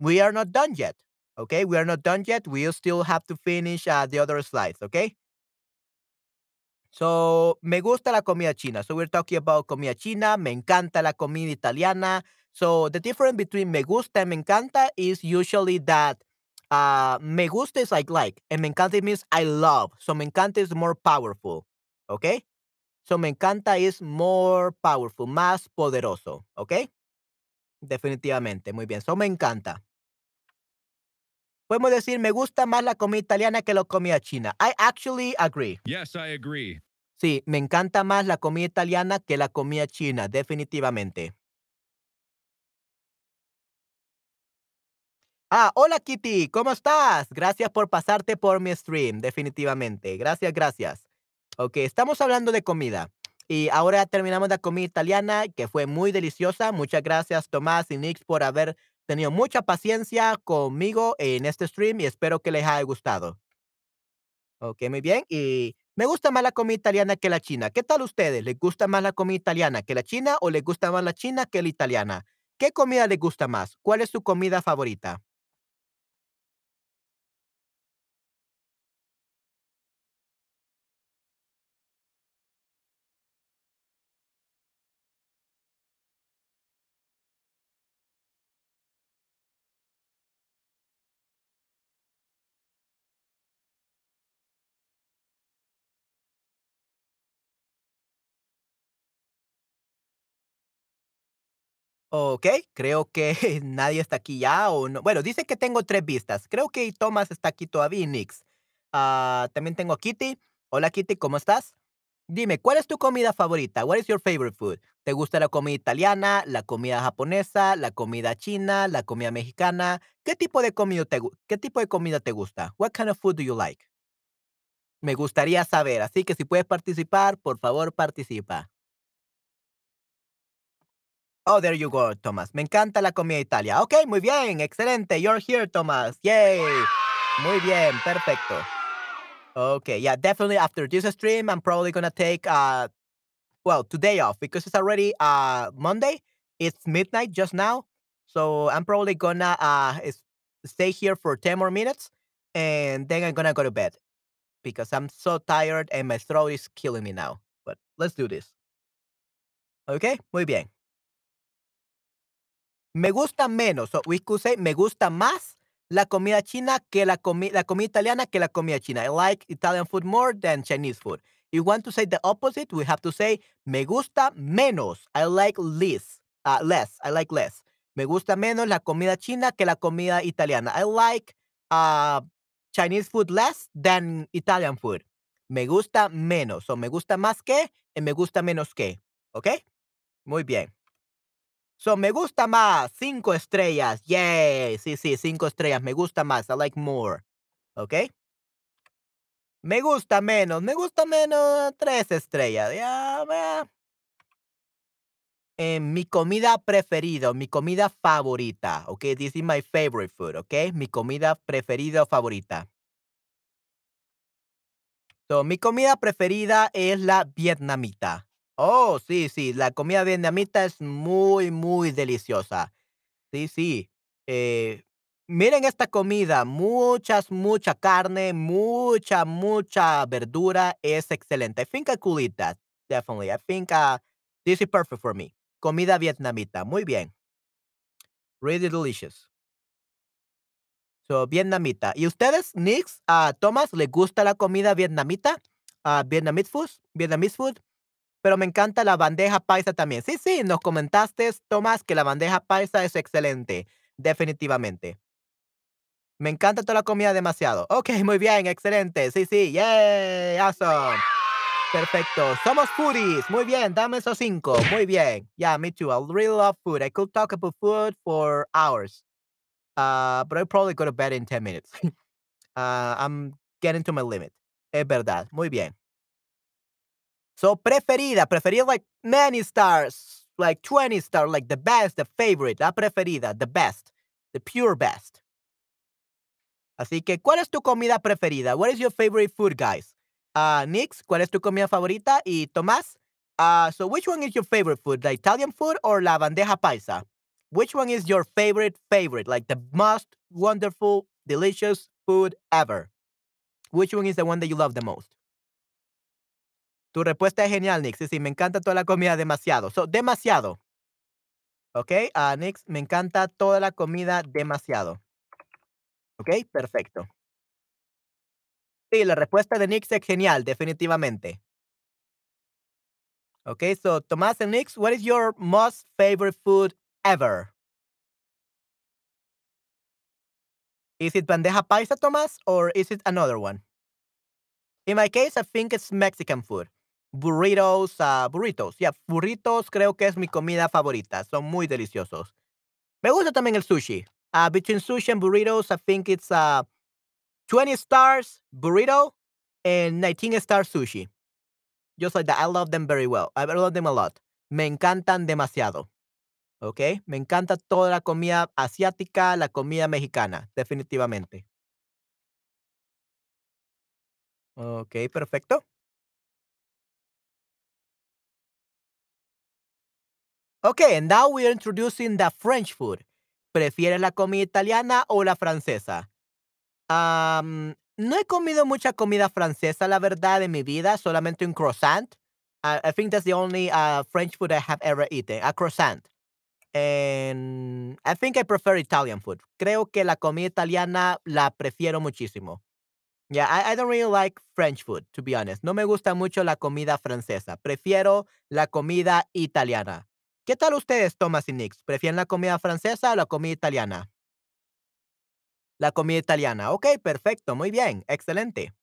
we are not done yet. Okay, we are not done yet. We still have to finish uh, the other slides. Okay. So, me gusta la comida china. So, we're talking about comida china. Me encanta la comida italiana. So, the difference between me gusta and me encanta is usually that uh, me gusta is like like, and me encanta means I love. So, me encanta is more powerful. Okay. So, me encanta is more powerful, más poderoso. Okay. Definitivamente. Muy bien. So, me encanta. Podemos decir, me gusta más la comida italiana que la comida china. I actually agree. Yes, I agree. Sí, me encanta más la comida italiana que la comida china, definitivamente. Ah, hola Kitty, ¿cómo estás? Gracias por pasarte por mi stream, definitivamente. Gracias, gracias. Ok, estamos hablando de comida. Y ahora terminamos la comida italiana, que fue muy deliciosa. Muchas gracias, Tomás y Nix, por haber tenido mucha paciencia conmigo en este stream y espero que les haya gustado. Ok, muy bien. Y me gusta más la comida italiana que la china. ¿Qué tal ustedes? ¿Les gusta más la comida italiana que la china o les gusta más la china que la italiana? ¿Qué comida les gusta más? ¿Cuál es su comida favorita? Ok, creo que nadie está aquí ya o no. Bueno, dice que tengo tres vistas. Creo que Thomas está aquí todavía y Nix. Ah, también tengo a Kitty. Hola Kitty, ¿cómo estás? Dime, ¿cuál es tu comida favorita? What is your favorite food? ¿Te gusta la comida italiana, la comida japonesa, la comida china, la comida mexicana? ¿Qué tipo de comida te, qué tipo de comida te gusta? What kind of food do you like? Me gustaría saber, así que si puedes participar, por favor participa. Oh, there you go, Thomas. Me encanta la comida Italia. Ok, muy bien, excelente. You're here, Thomas. Yay. Muy bien, perfecto. Okay, yeah, definitely after this stream, I'm probably gonna take uh well today off because it's already uh Monday. It's midnight just now. So I'm probably gonna uh stay here for 10 more minutes and then I'm gonna go to bed because I'm so tired and my throat is killing me now. But let's do this. Okay, muy bien. Me gusta menos, so we could say me gusta más la comida china que la, comi la comida italiana que la comida china. I like Italian food more than Chinese food. If you want to say the opposite, we have to say me gusta menos. I like less. Uh, less. I like less. Me gusta menos la comida china que la comida italiana. I like uh, Chinese food less than Italian food. Me gusta menos. O me gusta más que y me gusta menos que. ¿Ok? Muy bien. So, me gusta más. Cinco estrellas. Yay. Sí, sí, cinco estrellas. Me gusta más. I like more. ¿Ok? Me gusta menos. Me gusta menos. Tres estrellas. Ya, yeah, eh, mi comida preferida, mi comida favorita, ¿ok? This is my favorite food, ¿ok? Mi comida preferida o favorita. So, mi comida preferida es la vietnamita. Oh, sí, sí, la comida vietnamita es muy, muy deliciosa. Sí, sí. Eh, miren esta comida, muchas, mucha carne, mucha, mucha verdura, es excelente. I think I could eat that, definitely. I think uh, this is perfect for me. Comida vietnamita. Muy bien. Really delicious. So, vietnamita. ¿Y ustedes, Nix, a Thomas, le gusta la comida vietnamita? Uh, Vietnamese food? Vietnamese food? Pero me encanta la bandeja paisa también. Sí, sí, nos comentaste, Tomás, que la bandeja paisa es excelente. Definitivamente. Me encanta toda la comida demasiado. Ok, muy bien, excelente. Sí, sí, yay, awesome. Perfecto. Somos foodies. Muy bien. Dame esos cinco. Muy bien. Yeah, me too. I really love food. I could talk about food for hours. Uh, but I probably go to bed in 10 minutes. uh, I'm getting to my limit. Es verdad. Muy bien. So, preferida. Preferida, like many stars. Like 20 stars. Like the best, the favorite. La preferida. The best. The pure best. Así que, ¿cuál es tu comida preferida? What is your favorite food, guys? Uh, Nix, ¿cuál es tu comida favorita? Y Tomás, uh, so which one is your favorite food? The Italian food or la bandeja paisa? Which one is your favorite favorite? Like the most wonderful, delicious food ever? Which one is the one that you love the most? Tu respuesta es genial, Nix. Sí, sí, me encanta toda la comida demasiado. So, demasiado. Ok, uh, Nix, me encanta toda la comida demasiado. Ok, perfecto. Sí, la respuesta de Nix es genial, definitivamente. Okay, so Tomás and Nix, what is your most favorite food ever? Is it bandeja paisa, Tomás, or is it another one? In my case, I think it's Mexican food. Burritos, uh, burritos. Yeah, burritos creo que es mi comida favorita. Son muy deliciosos. Me gusta también el sushi. Uh, between sushi and burritos, I think it's uh, 20 stars burrito and 19 stars sushi. Just like that. I love them very well. I love them a lot. Me encantan demasiado. ¿Ok? Me encanta toda la comida asiática, la comida mexicana, definitivamente. Ok, perfecto. Okay, and now we are introducing the French food. ¿Prefieres la comida italiana o la francesa? Um, no he comido mucha comida francesa, la verdad, en mi vida, solamente un croissant. I, I think that's the only uh, French food I have ever eaten, a croissant. And I think I prefer Italian food. Creo que la comida italiana la prefiero muchísimo. Yeah, I, I don't really like French food, to be honest. No me gusta mucho la comida francesa. Prefiero la comida italiana. ¿Qué tal ustedes, Thomas y Nix? ¿Prefieren la comida francesa o la comida italiana? La comida italiana. Ok, perfecto, muy bien, excelente.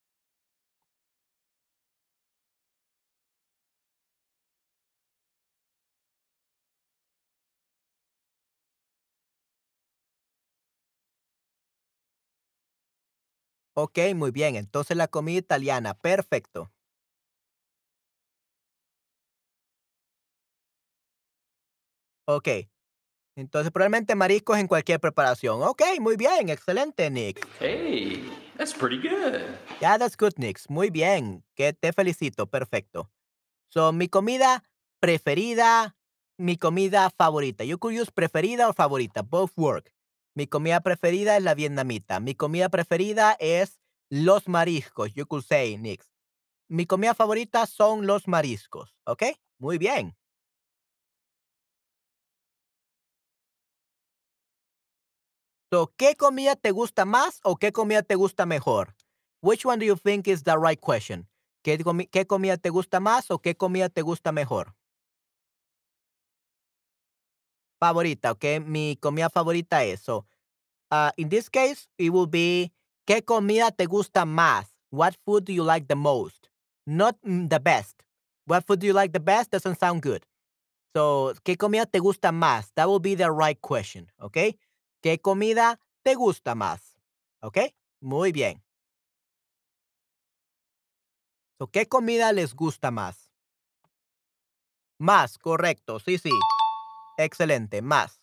Ok, muy bien. Entonces la comida italiana. Perfecto. Ok. Entonces, probablemente mariscos en cualquier preparación. Ok, muy bien. Excelente, Nick. Hey, that's pretty good. Yeah, that's good, Nick. Muy bien. Que te felicito. Perfecto. So, mi comida preferida, mi comida favorita. You could use preferida o favorita. Both work. Mi comida preferida es la vietnamita. Mi comida preferida es los mariscos. You could say, Nick. Mi comida favorita son los mariscos. ¿Ok? Muy bien. So, ¿qué comida te gusta más o qué comida te gusta mejor? Which one do you think is the right question? ¿Qué, comi- qué comida te gusta más o qué comida te gusta mejor? Favorita, ¿ok? Mi comida favorita es. So, uh, in this case, it will be ¿qué comida te gusta más? What food do you like the most? Not mm, the best. What food do you like the best doesn't sound good. So, ¿qué comida te gusta más? That will be the right question, ¿ok? ¿Qué comida te gusta más? ¿Ok? Muy bien. So, ¿Qué comida les gusta más? Más, correcto. Sí, sí. Excelente, más.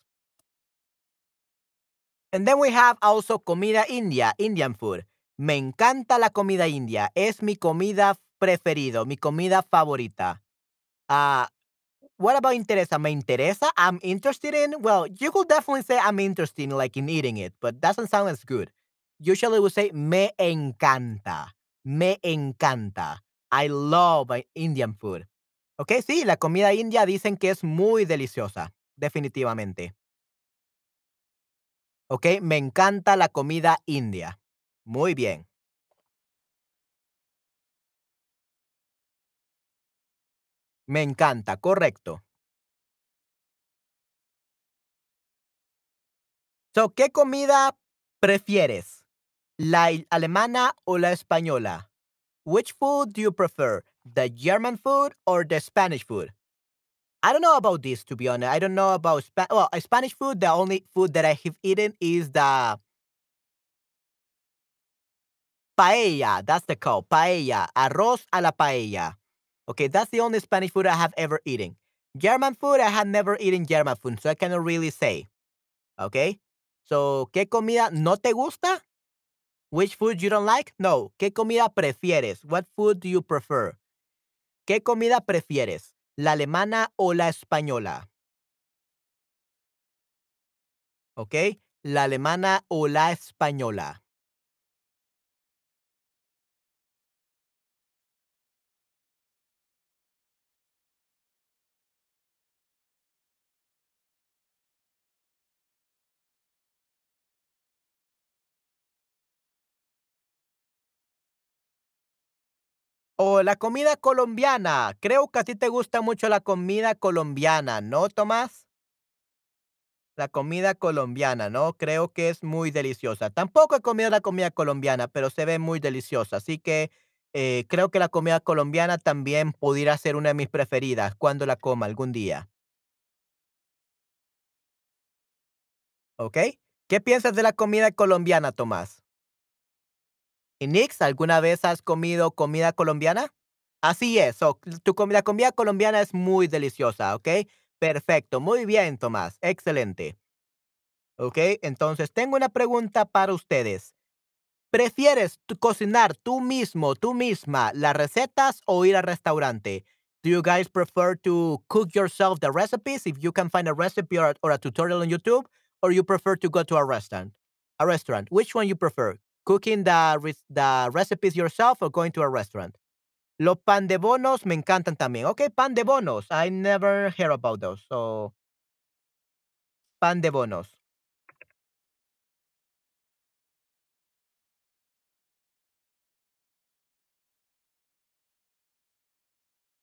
And then we have also comida india, Indian food. Me encanta la comida india. Es mi comida preferido, mi comida favorita. Ah, what about interesa? ¿Me interesa? I'm interested in. Well, you could definitely say I'm interested in like in eating it, but doesn't sound as good. Usually we say me encanta. Me encanta. I love uh, Indian food. Ok, sí, la comida india dicen que es muy deliciosa, definitivamente. Ok, me encanta la comida india. Muy bien. Me encanta, correcto. So, ¿qué comida prefieres? ¿La alemana o la española? Which food do you prefer? The German food or the Spanish food? I don't know about this to be honest. I don't know about Spanish food. The only food that I have eaten is the paella. That's the call. Paella. Arroz a la paella. Okay, that's the only Spanish food I have ever eaten. German food, I have never eaten German food, so I cannot really say. Okay? So, ¿qué comida no te gusta? Which food you don't like? No. ¿Qué comida prefieres? What food do you prefer? ¿Qué comida prefieres? ¿La alemana o la española? ¿Ok? ¿La alemana o la española? O la comida colombiana. Creo que a ti te gusta mucho la comida colombiana, ¿no, Tomás? La comida colombiana, ¿no? Creo que es muy deliciosa. Tampoco he comido la comida colombiana, pero se ve muy deliciosa. Así que eh, creo que la comida colombiana también pudiera ser una de mis preferidas cuando la coma algún día. ¿Ok? ¿Qué piensas de la comida colombiana, Tomás? ¿Y Nix, alguna vez has comido comida colombiana? Así es, so, tu com- la comida colombiana es muy deliciosa, ¿ok? Perfecto, muy bien, Tomás, excelente. ¿Ok? Entonces, tengo una pregunta para ustedes. ¿Prefieres cocinar tú mismo, tú misma, las recetas o ir al restaurante? Do you guys prefer to cook yourself the recipes if you can find a recipe or, or a tutorial on YouTube, or you prefer to go to a restaurant? A restaurant. Which one you prefer? Cooking the the recipes yourself or going to a restaurant? Los pan de bonos me encantan también. Okay, pan de bonos. I never heard about those. So, pan de bonos.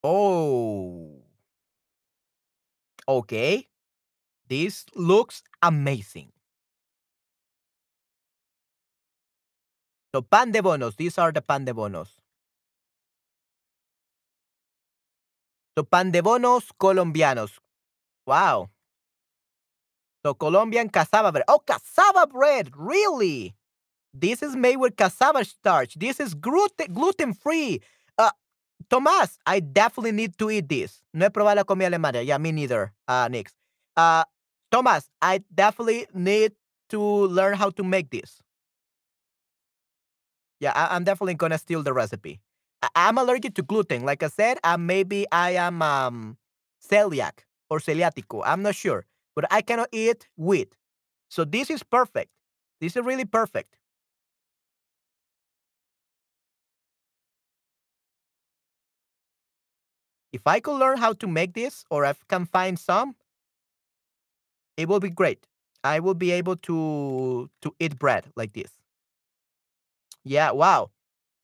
Oh, okay. This looks amazing. So, pan de bonos. These are the pan de bonos. So, pan de bonos colombianos. Wow. So, Colombian cassava bread. Oh, cassava bread. Really? This is made with cassava starch. This is gluten gluten free. Uh, Tomás, I definitely need to eat this. No he probado la comida alemana. Yeah, me neither. Uh, Nix. Uh, Tomás, I definitely need to learn how to make this. Yeah, I, I'm definitely gonna steal the recipe. I, I'm allergic to gluten. Like I said, uh, maybe I am um, celiac or celiatico. I'm not sure, but I cannot eat wheat. So this is perfect. This is really perfect. If I could learn how to make this, or I can find some, it will be great. I will be able to to eat bread like this. Yeah, wow.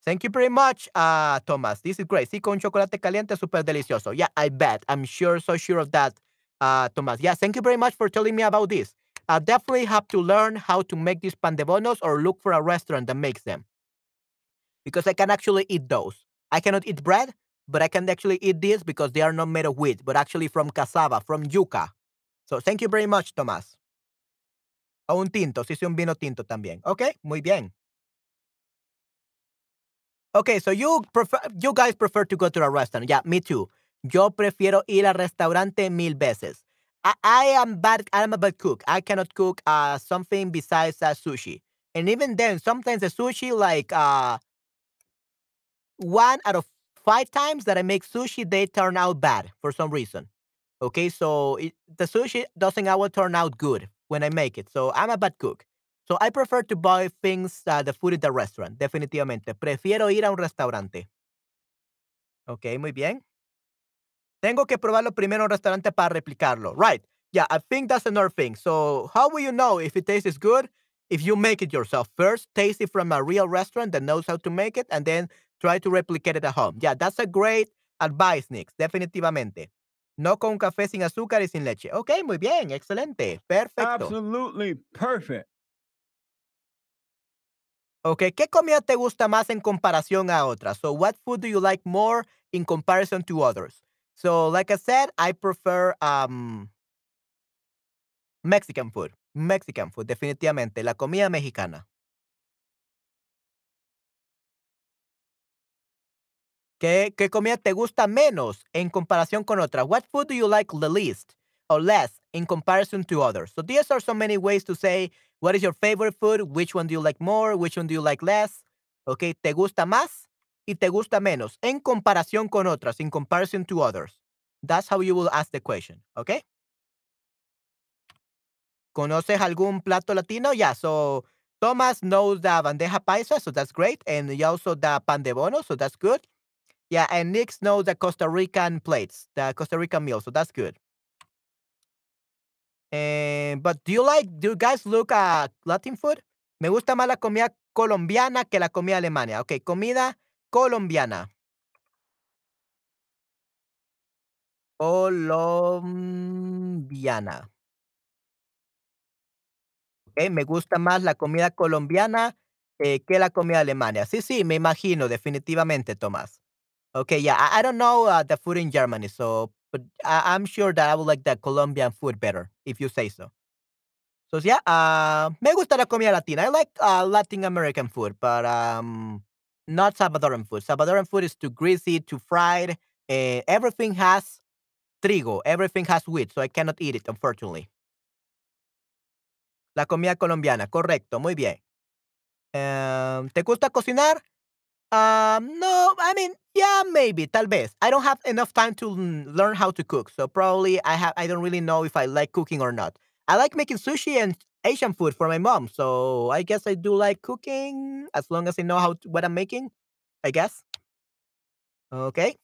Thank you very much, uh, Thomas. This is great. Sí, con chocolate caliente, super delicioso. Yeah, I bet. I'm sure, so sure of that, uh, Thomas. Yeah, thank you very much for telling me about this. I definitely have to learn how to make these pan de bonos or look for a restaurant that makes them. Because I can actually eat those. I cannot eat bread, but I can actually eat these because they are not made of wheat, but actually from cassava, from yuca. So thank you very much, Thomas. O un tinto, si es un vino tinto también. Ok, muy bien. Okay, so you prefer, you guys prefer to go to a restaurant. Yeah, me too. Yo prefiero ir al restaurante mil veces. I, I am bad. I'm a bad cook. I cannot cook uh something besides uh, sushi. And even then, sometimes the sushi, like uh, one out of five times that I make sushi, they turn out bad for some reason. Okay, so it, the sushi doesn't always turn out good when I make it. So I'm a bad cook. So I prefer to buy things, uh, the food at the restaurant. Definitivamente. Prefiero ir a un restaurante. Ok, muy bien. Tengo que probarlo primero en un restaurante para replicarlo. Right. Yeah, I think that's another thing. So, how will you know if it tastes good? If you make it yourself first, taste it from a real restaurant that knows how to make it, and then try to replicate it at home. Yeah, that's a great advice, Nick. Definitivamente. No con café sin azúcar y sin leche. Ok, muy bien. Excelente. Perfecto. Absolutely perfect. Ok, ¿qué comida te gusta más en comparación a otras? So, what food do you like more in comparison to others? So, like I said, I prefer um, Mexican food. Mexican food, definitivamente. La comida mexicana. ¿Qué, ¿Qué comida te gusta menos en comparación con otras? What food do you like the least or less in comparison to others? So, these are so many ways to say What is your favorite food? Which one do you like more? Which one do you like less? Okay, ¿te gusta más y te gusta menos en comparación con otras, in comparison to others? That's how you will ask the question, okay? ¿Conoces algún plato latino? Yeah, so Thomas knows the bandeja paisa, so that's great. And also the pan de bono, so that's good. Yeah, and Nick knows the Costa Rican plates, the Costa Rican meal, so that's good. Eh, but do you like, do you guys look at Latin food? Me gusta más la comida colombiana que la comida alemana. Ok, comida colombiana. Colombiana. Ok, me gusta más la comida colombiana eh, que la comida alemana. Sí, sí, me imagino, definitivamente, Tomás. Okay, yeah, I, I don't know uh, the food in Germany, so but I, I'm sure that I would like the Colombian food better if you say so. So yeah, uh, me gusta la comida latina. I like uh, Latin American food, but um, not Salvadoran food. Salvadoran food is too greasy, too fried. Uh, everything has trigo, everything has wheat, so I cannot eat it, unfortunately. La comida colombiana, correcto, muy bien. Um, ¿Te gusta cocinar? Um, no, I mean, yeah, maybe, tal vez. I don't have enough time to learn how to cook, so probably I have. I don't really know if I like cooking or not. I like making sushi and Asian food for my mom, so I guess I do like cooking as long as I know how to, what I'm making. I guess. Okay.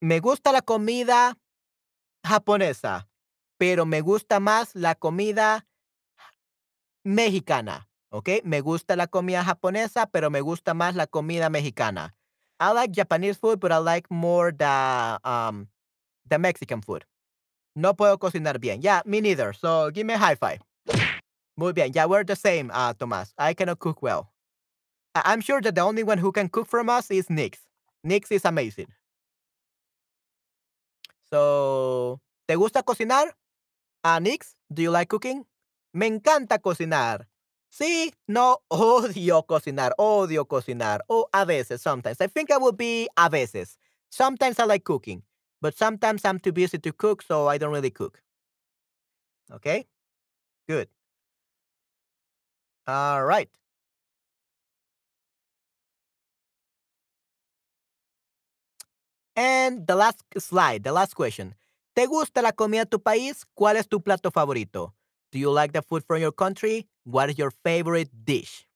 Me gusta la comida japonesa, pero me gusta más la comida mexicana. Okay, me gusta la comida japonesa, pero me gusta más la comida mexicana. I like Japanese food, but I like more the um the Mexican food. No puedo cocinar bien. Yeah, me neither. So give me a high five. Muy bien. Yeah, we're the same, uh, Tomás. I cannot cook well. I- I'm sure that the only one who can cook from us is Nix. Nix is amazing. So, ¿te gusta cocinar? Uh, Nix, do you like cooking? Me encanta cocinar. Sí, no, odio cocinar, odio cocinar. O a veces, sometimes. I think I will be a veces. Sometimes I like cooking, but sometimes I'm too busy to cook, so I don't really cook. Okay? Good. All right. And the last slide, the last question. ¿Te gusta la comida de tu país? ¿Cuál es tu plato favorito? Do you like the food from your country? What is your favorite dish?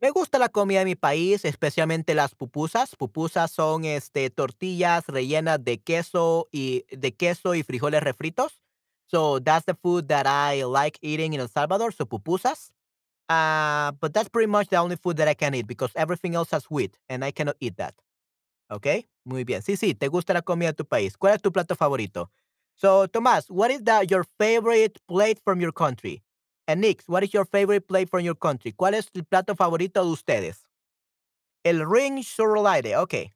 Me gusta la comida de mi país, especialmente las pupusas. Pupusas son, este, tortillas rellenas de queso y de queso y frijoles refritos. So that's the food that I like eating in El Salvador, so pupusas. Uh, but that's pretty much the only food that I can eat because everything else has wheat and I cannot eat that. Okay? Muy bien. Sí, sí, te gusta la comida de tu país. ¿Cuál es tu plato favorito? So, Tomás, what is the, your favorite plate from your country? And Nix, what is your favorite plate from your country? ¿Cuál es el plato favorito de ustedes? El ring surlade. Okay.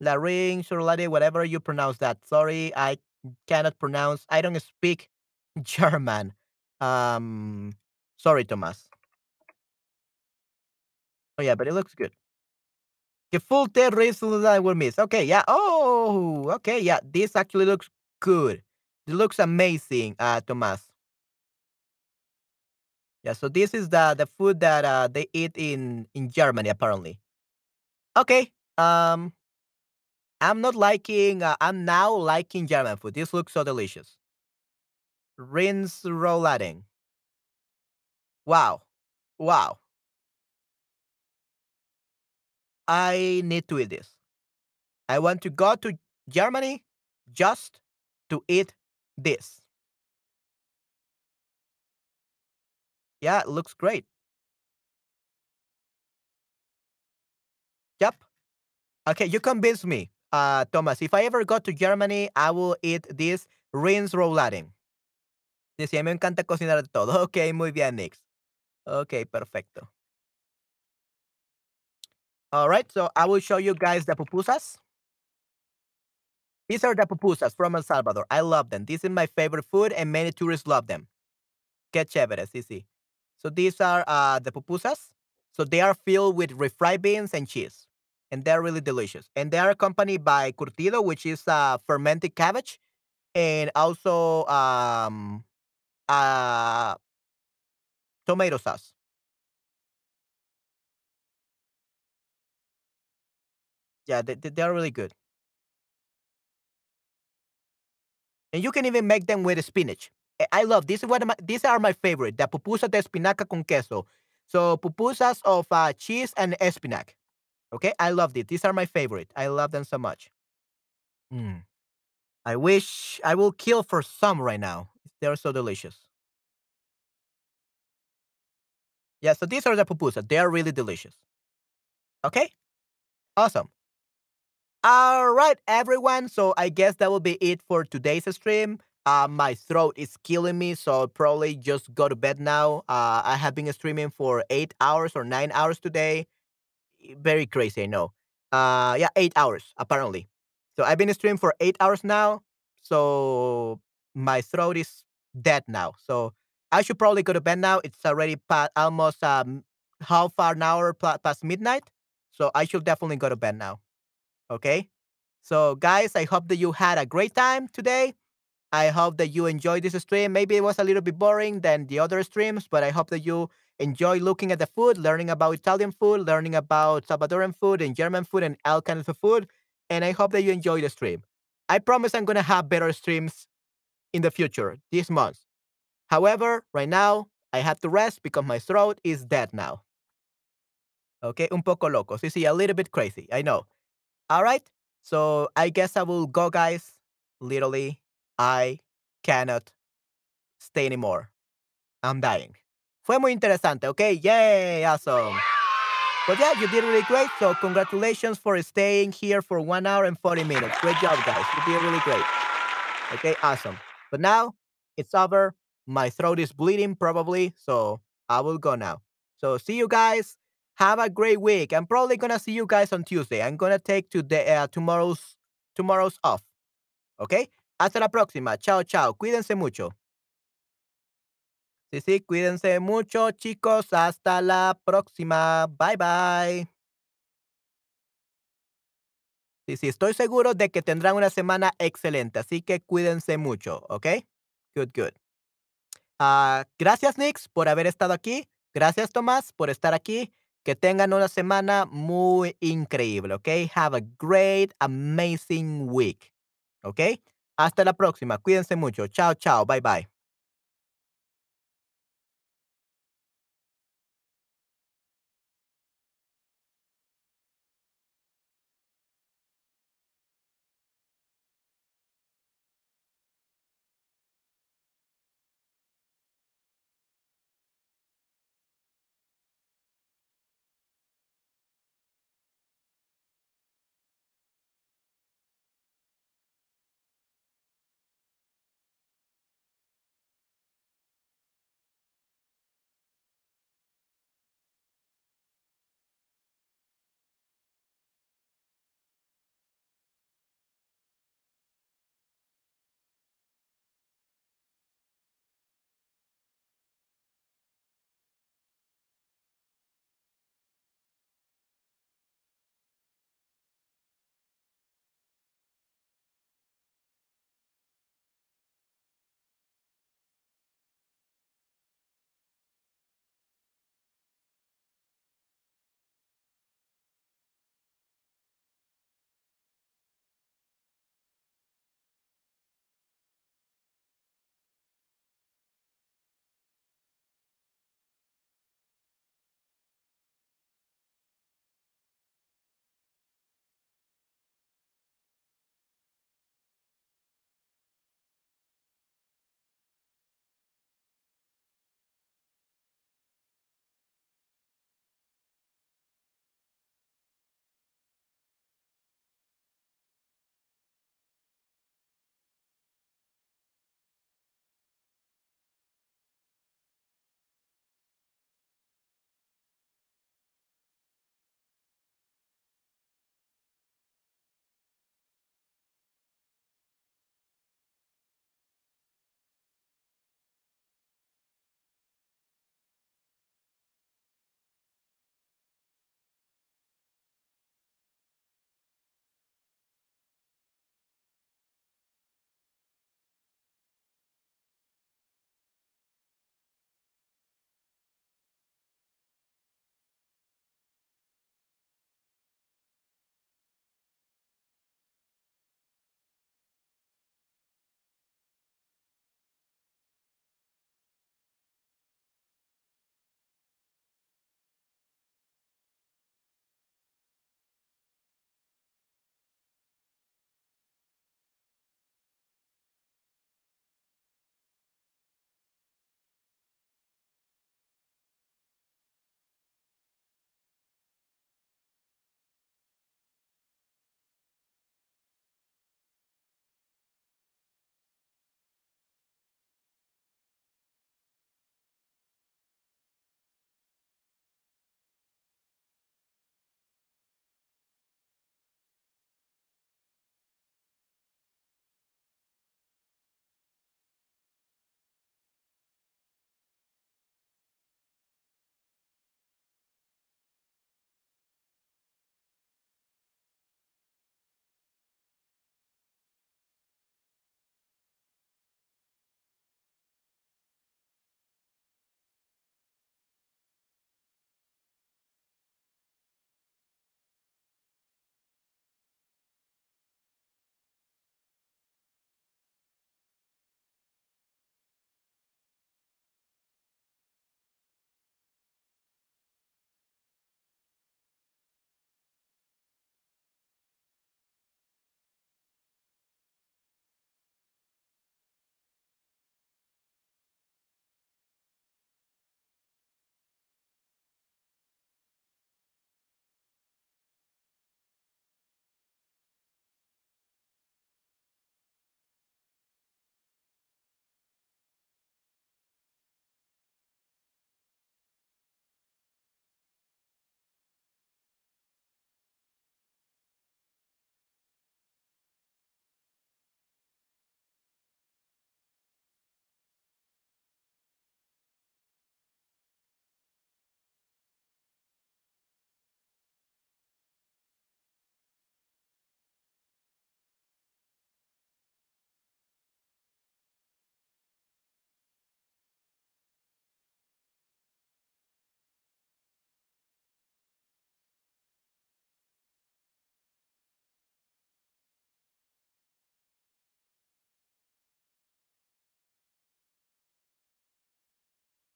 La ring surlade, whatever you pronounce that. Sorry, I cannot pronounce. I don't speak German. Um, sorry, Tomás. Oh yeah, but it looks good. Gefühlte Riesling will miss. Okay, yeah. Oh, okay, yeah. This actually looks good. It looks amazing, uh, Tomás. Yeah, so this is the the food that uh, they eat in in Germany apparently. Okay. Um, I'm not liking. Uh, I'm now liking German food. This looks so delicious. Rinse rouladen. Wow, wow. I need to eat this. I want to go to Germany just to eat this. Yeah, it looks great. Yep. Okay, you convinced me, uh, Thomas. If I ever go to Germany, I will eat this rinse rouladen. Decía, me encanta cocinar todo. Ok, muy bien, Nix. Ok, perfecto. All right, so I will show you guys the pupusas. These are the pupusas from El Salvador. I love them. This is my favorite food, and many tourists love them. Qué chévere, sí, sí. So these are uh, the pupusas. So they are filled with refried beans and cheese, and they're really delicious. And they are accompanied by curtido, which is uh, fermented cabbage, and also um, uh, tomato sauce. Yeah, they, they are really good. And you can even make them with spinach. Eh, I love this is of my these are my favorite. The pupusa de espinaca con queso. So pupusas of uh, cheese and espinac. Okay, I love it. These are my favorite. I love them so much. Mm. I wish I will kill for some right now. They're so delicious. Yeah, so these are the pupusas. They are really delicious. Okay, awesome. All right, everyone. So I guess that will be it for today's stream. Uh, my throat is killing me, so I'll probably just go to bed now. Uh, I have been streaming for eight hours or nine hours today. Very crazy, I know. Uh, yeah, eight hours apparently. So I've been streaming for eight hours now. So my throat is dead now. So I should probably go to bed now. It's already past almost um half an hour past midnight. So I should definitely go to bed now. Okay. So, guys, I hope that you had a great time today. I hope that you enjoyed this stream. Maybe it was a little bit boring than the other streams, but I hope that you enjoy looking at the food, learning about Italian food, learning about Salvadoran food and German food and all kinds of food. And I hope that you enjoy the stream. I promise I'm going to have better streams in the future this month. However, right now, I have to rest because my throat is dead now. Okay, un poco loco. Sí, sí, a little bit crazy. I know. All right. So I guess I will go, guys. Literally, I cannot stay anymore. I'm dying. Fue muy interesante, okay? Yay, awesome. But yeah, you did really great. So congratulations for staying here for one hour and 40 minutes. Great job, guys. You did really great. Okay, awesome. But now it's over. My throat is bleeding probably. So I will go now. So see you guys have a great week. I'm probably gonna see you guys on Tuesday. I'm gonna take today uh, tomorrow's tomorrow's off. Okay? Hasta la próxima. Chao, chao. Cuídense mucho. Sí, sí, cuídense mucho, chicos. Hasta la próxima. Bye, bye. Sí, sí, estoy seguro de que tendrán una semana excelente, así que cuídense mucho, ¿ok? Good, good. Uh, gracias, Nix, por haber estado aquí. Gracias, Tomás, por estar aquí. Que tengan una semana muy increíble, ¿ok? Have a great, amazing week, ¿ok? Hasta la próxima. Cuídense mucho. Chao, chao. Bye, bye.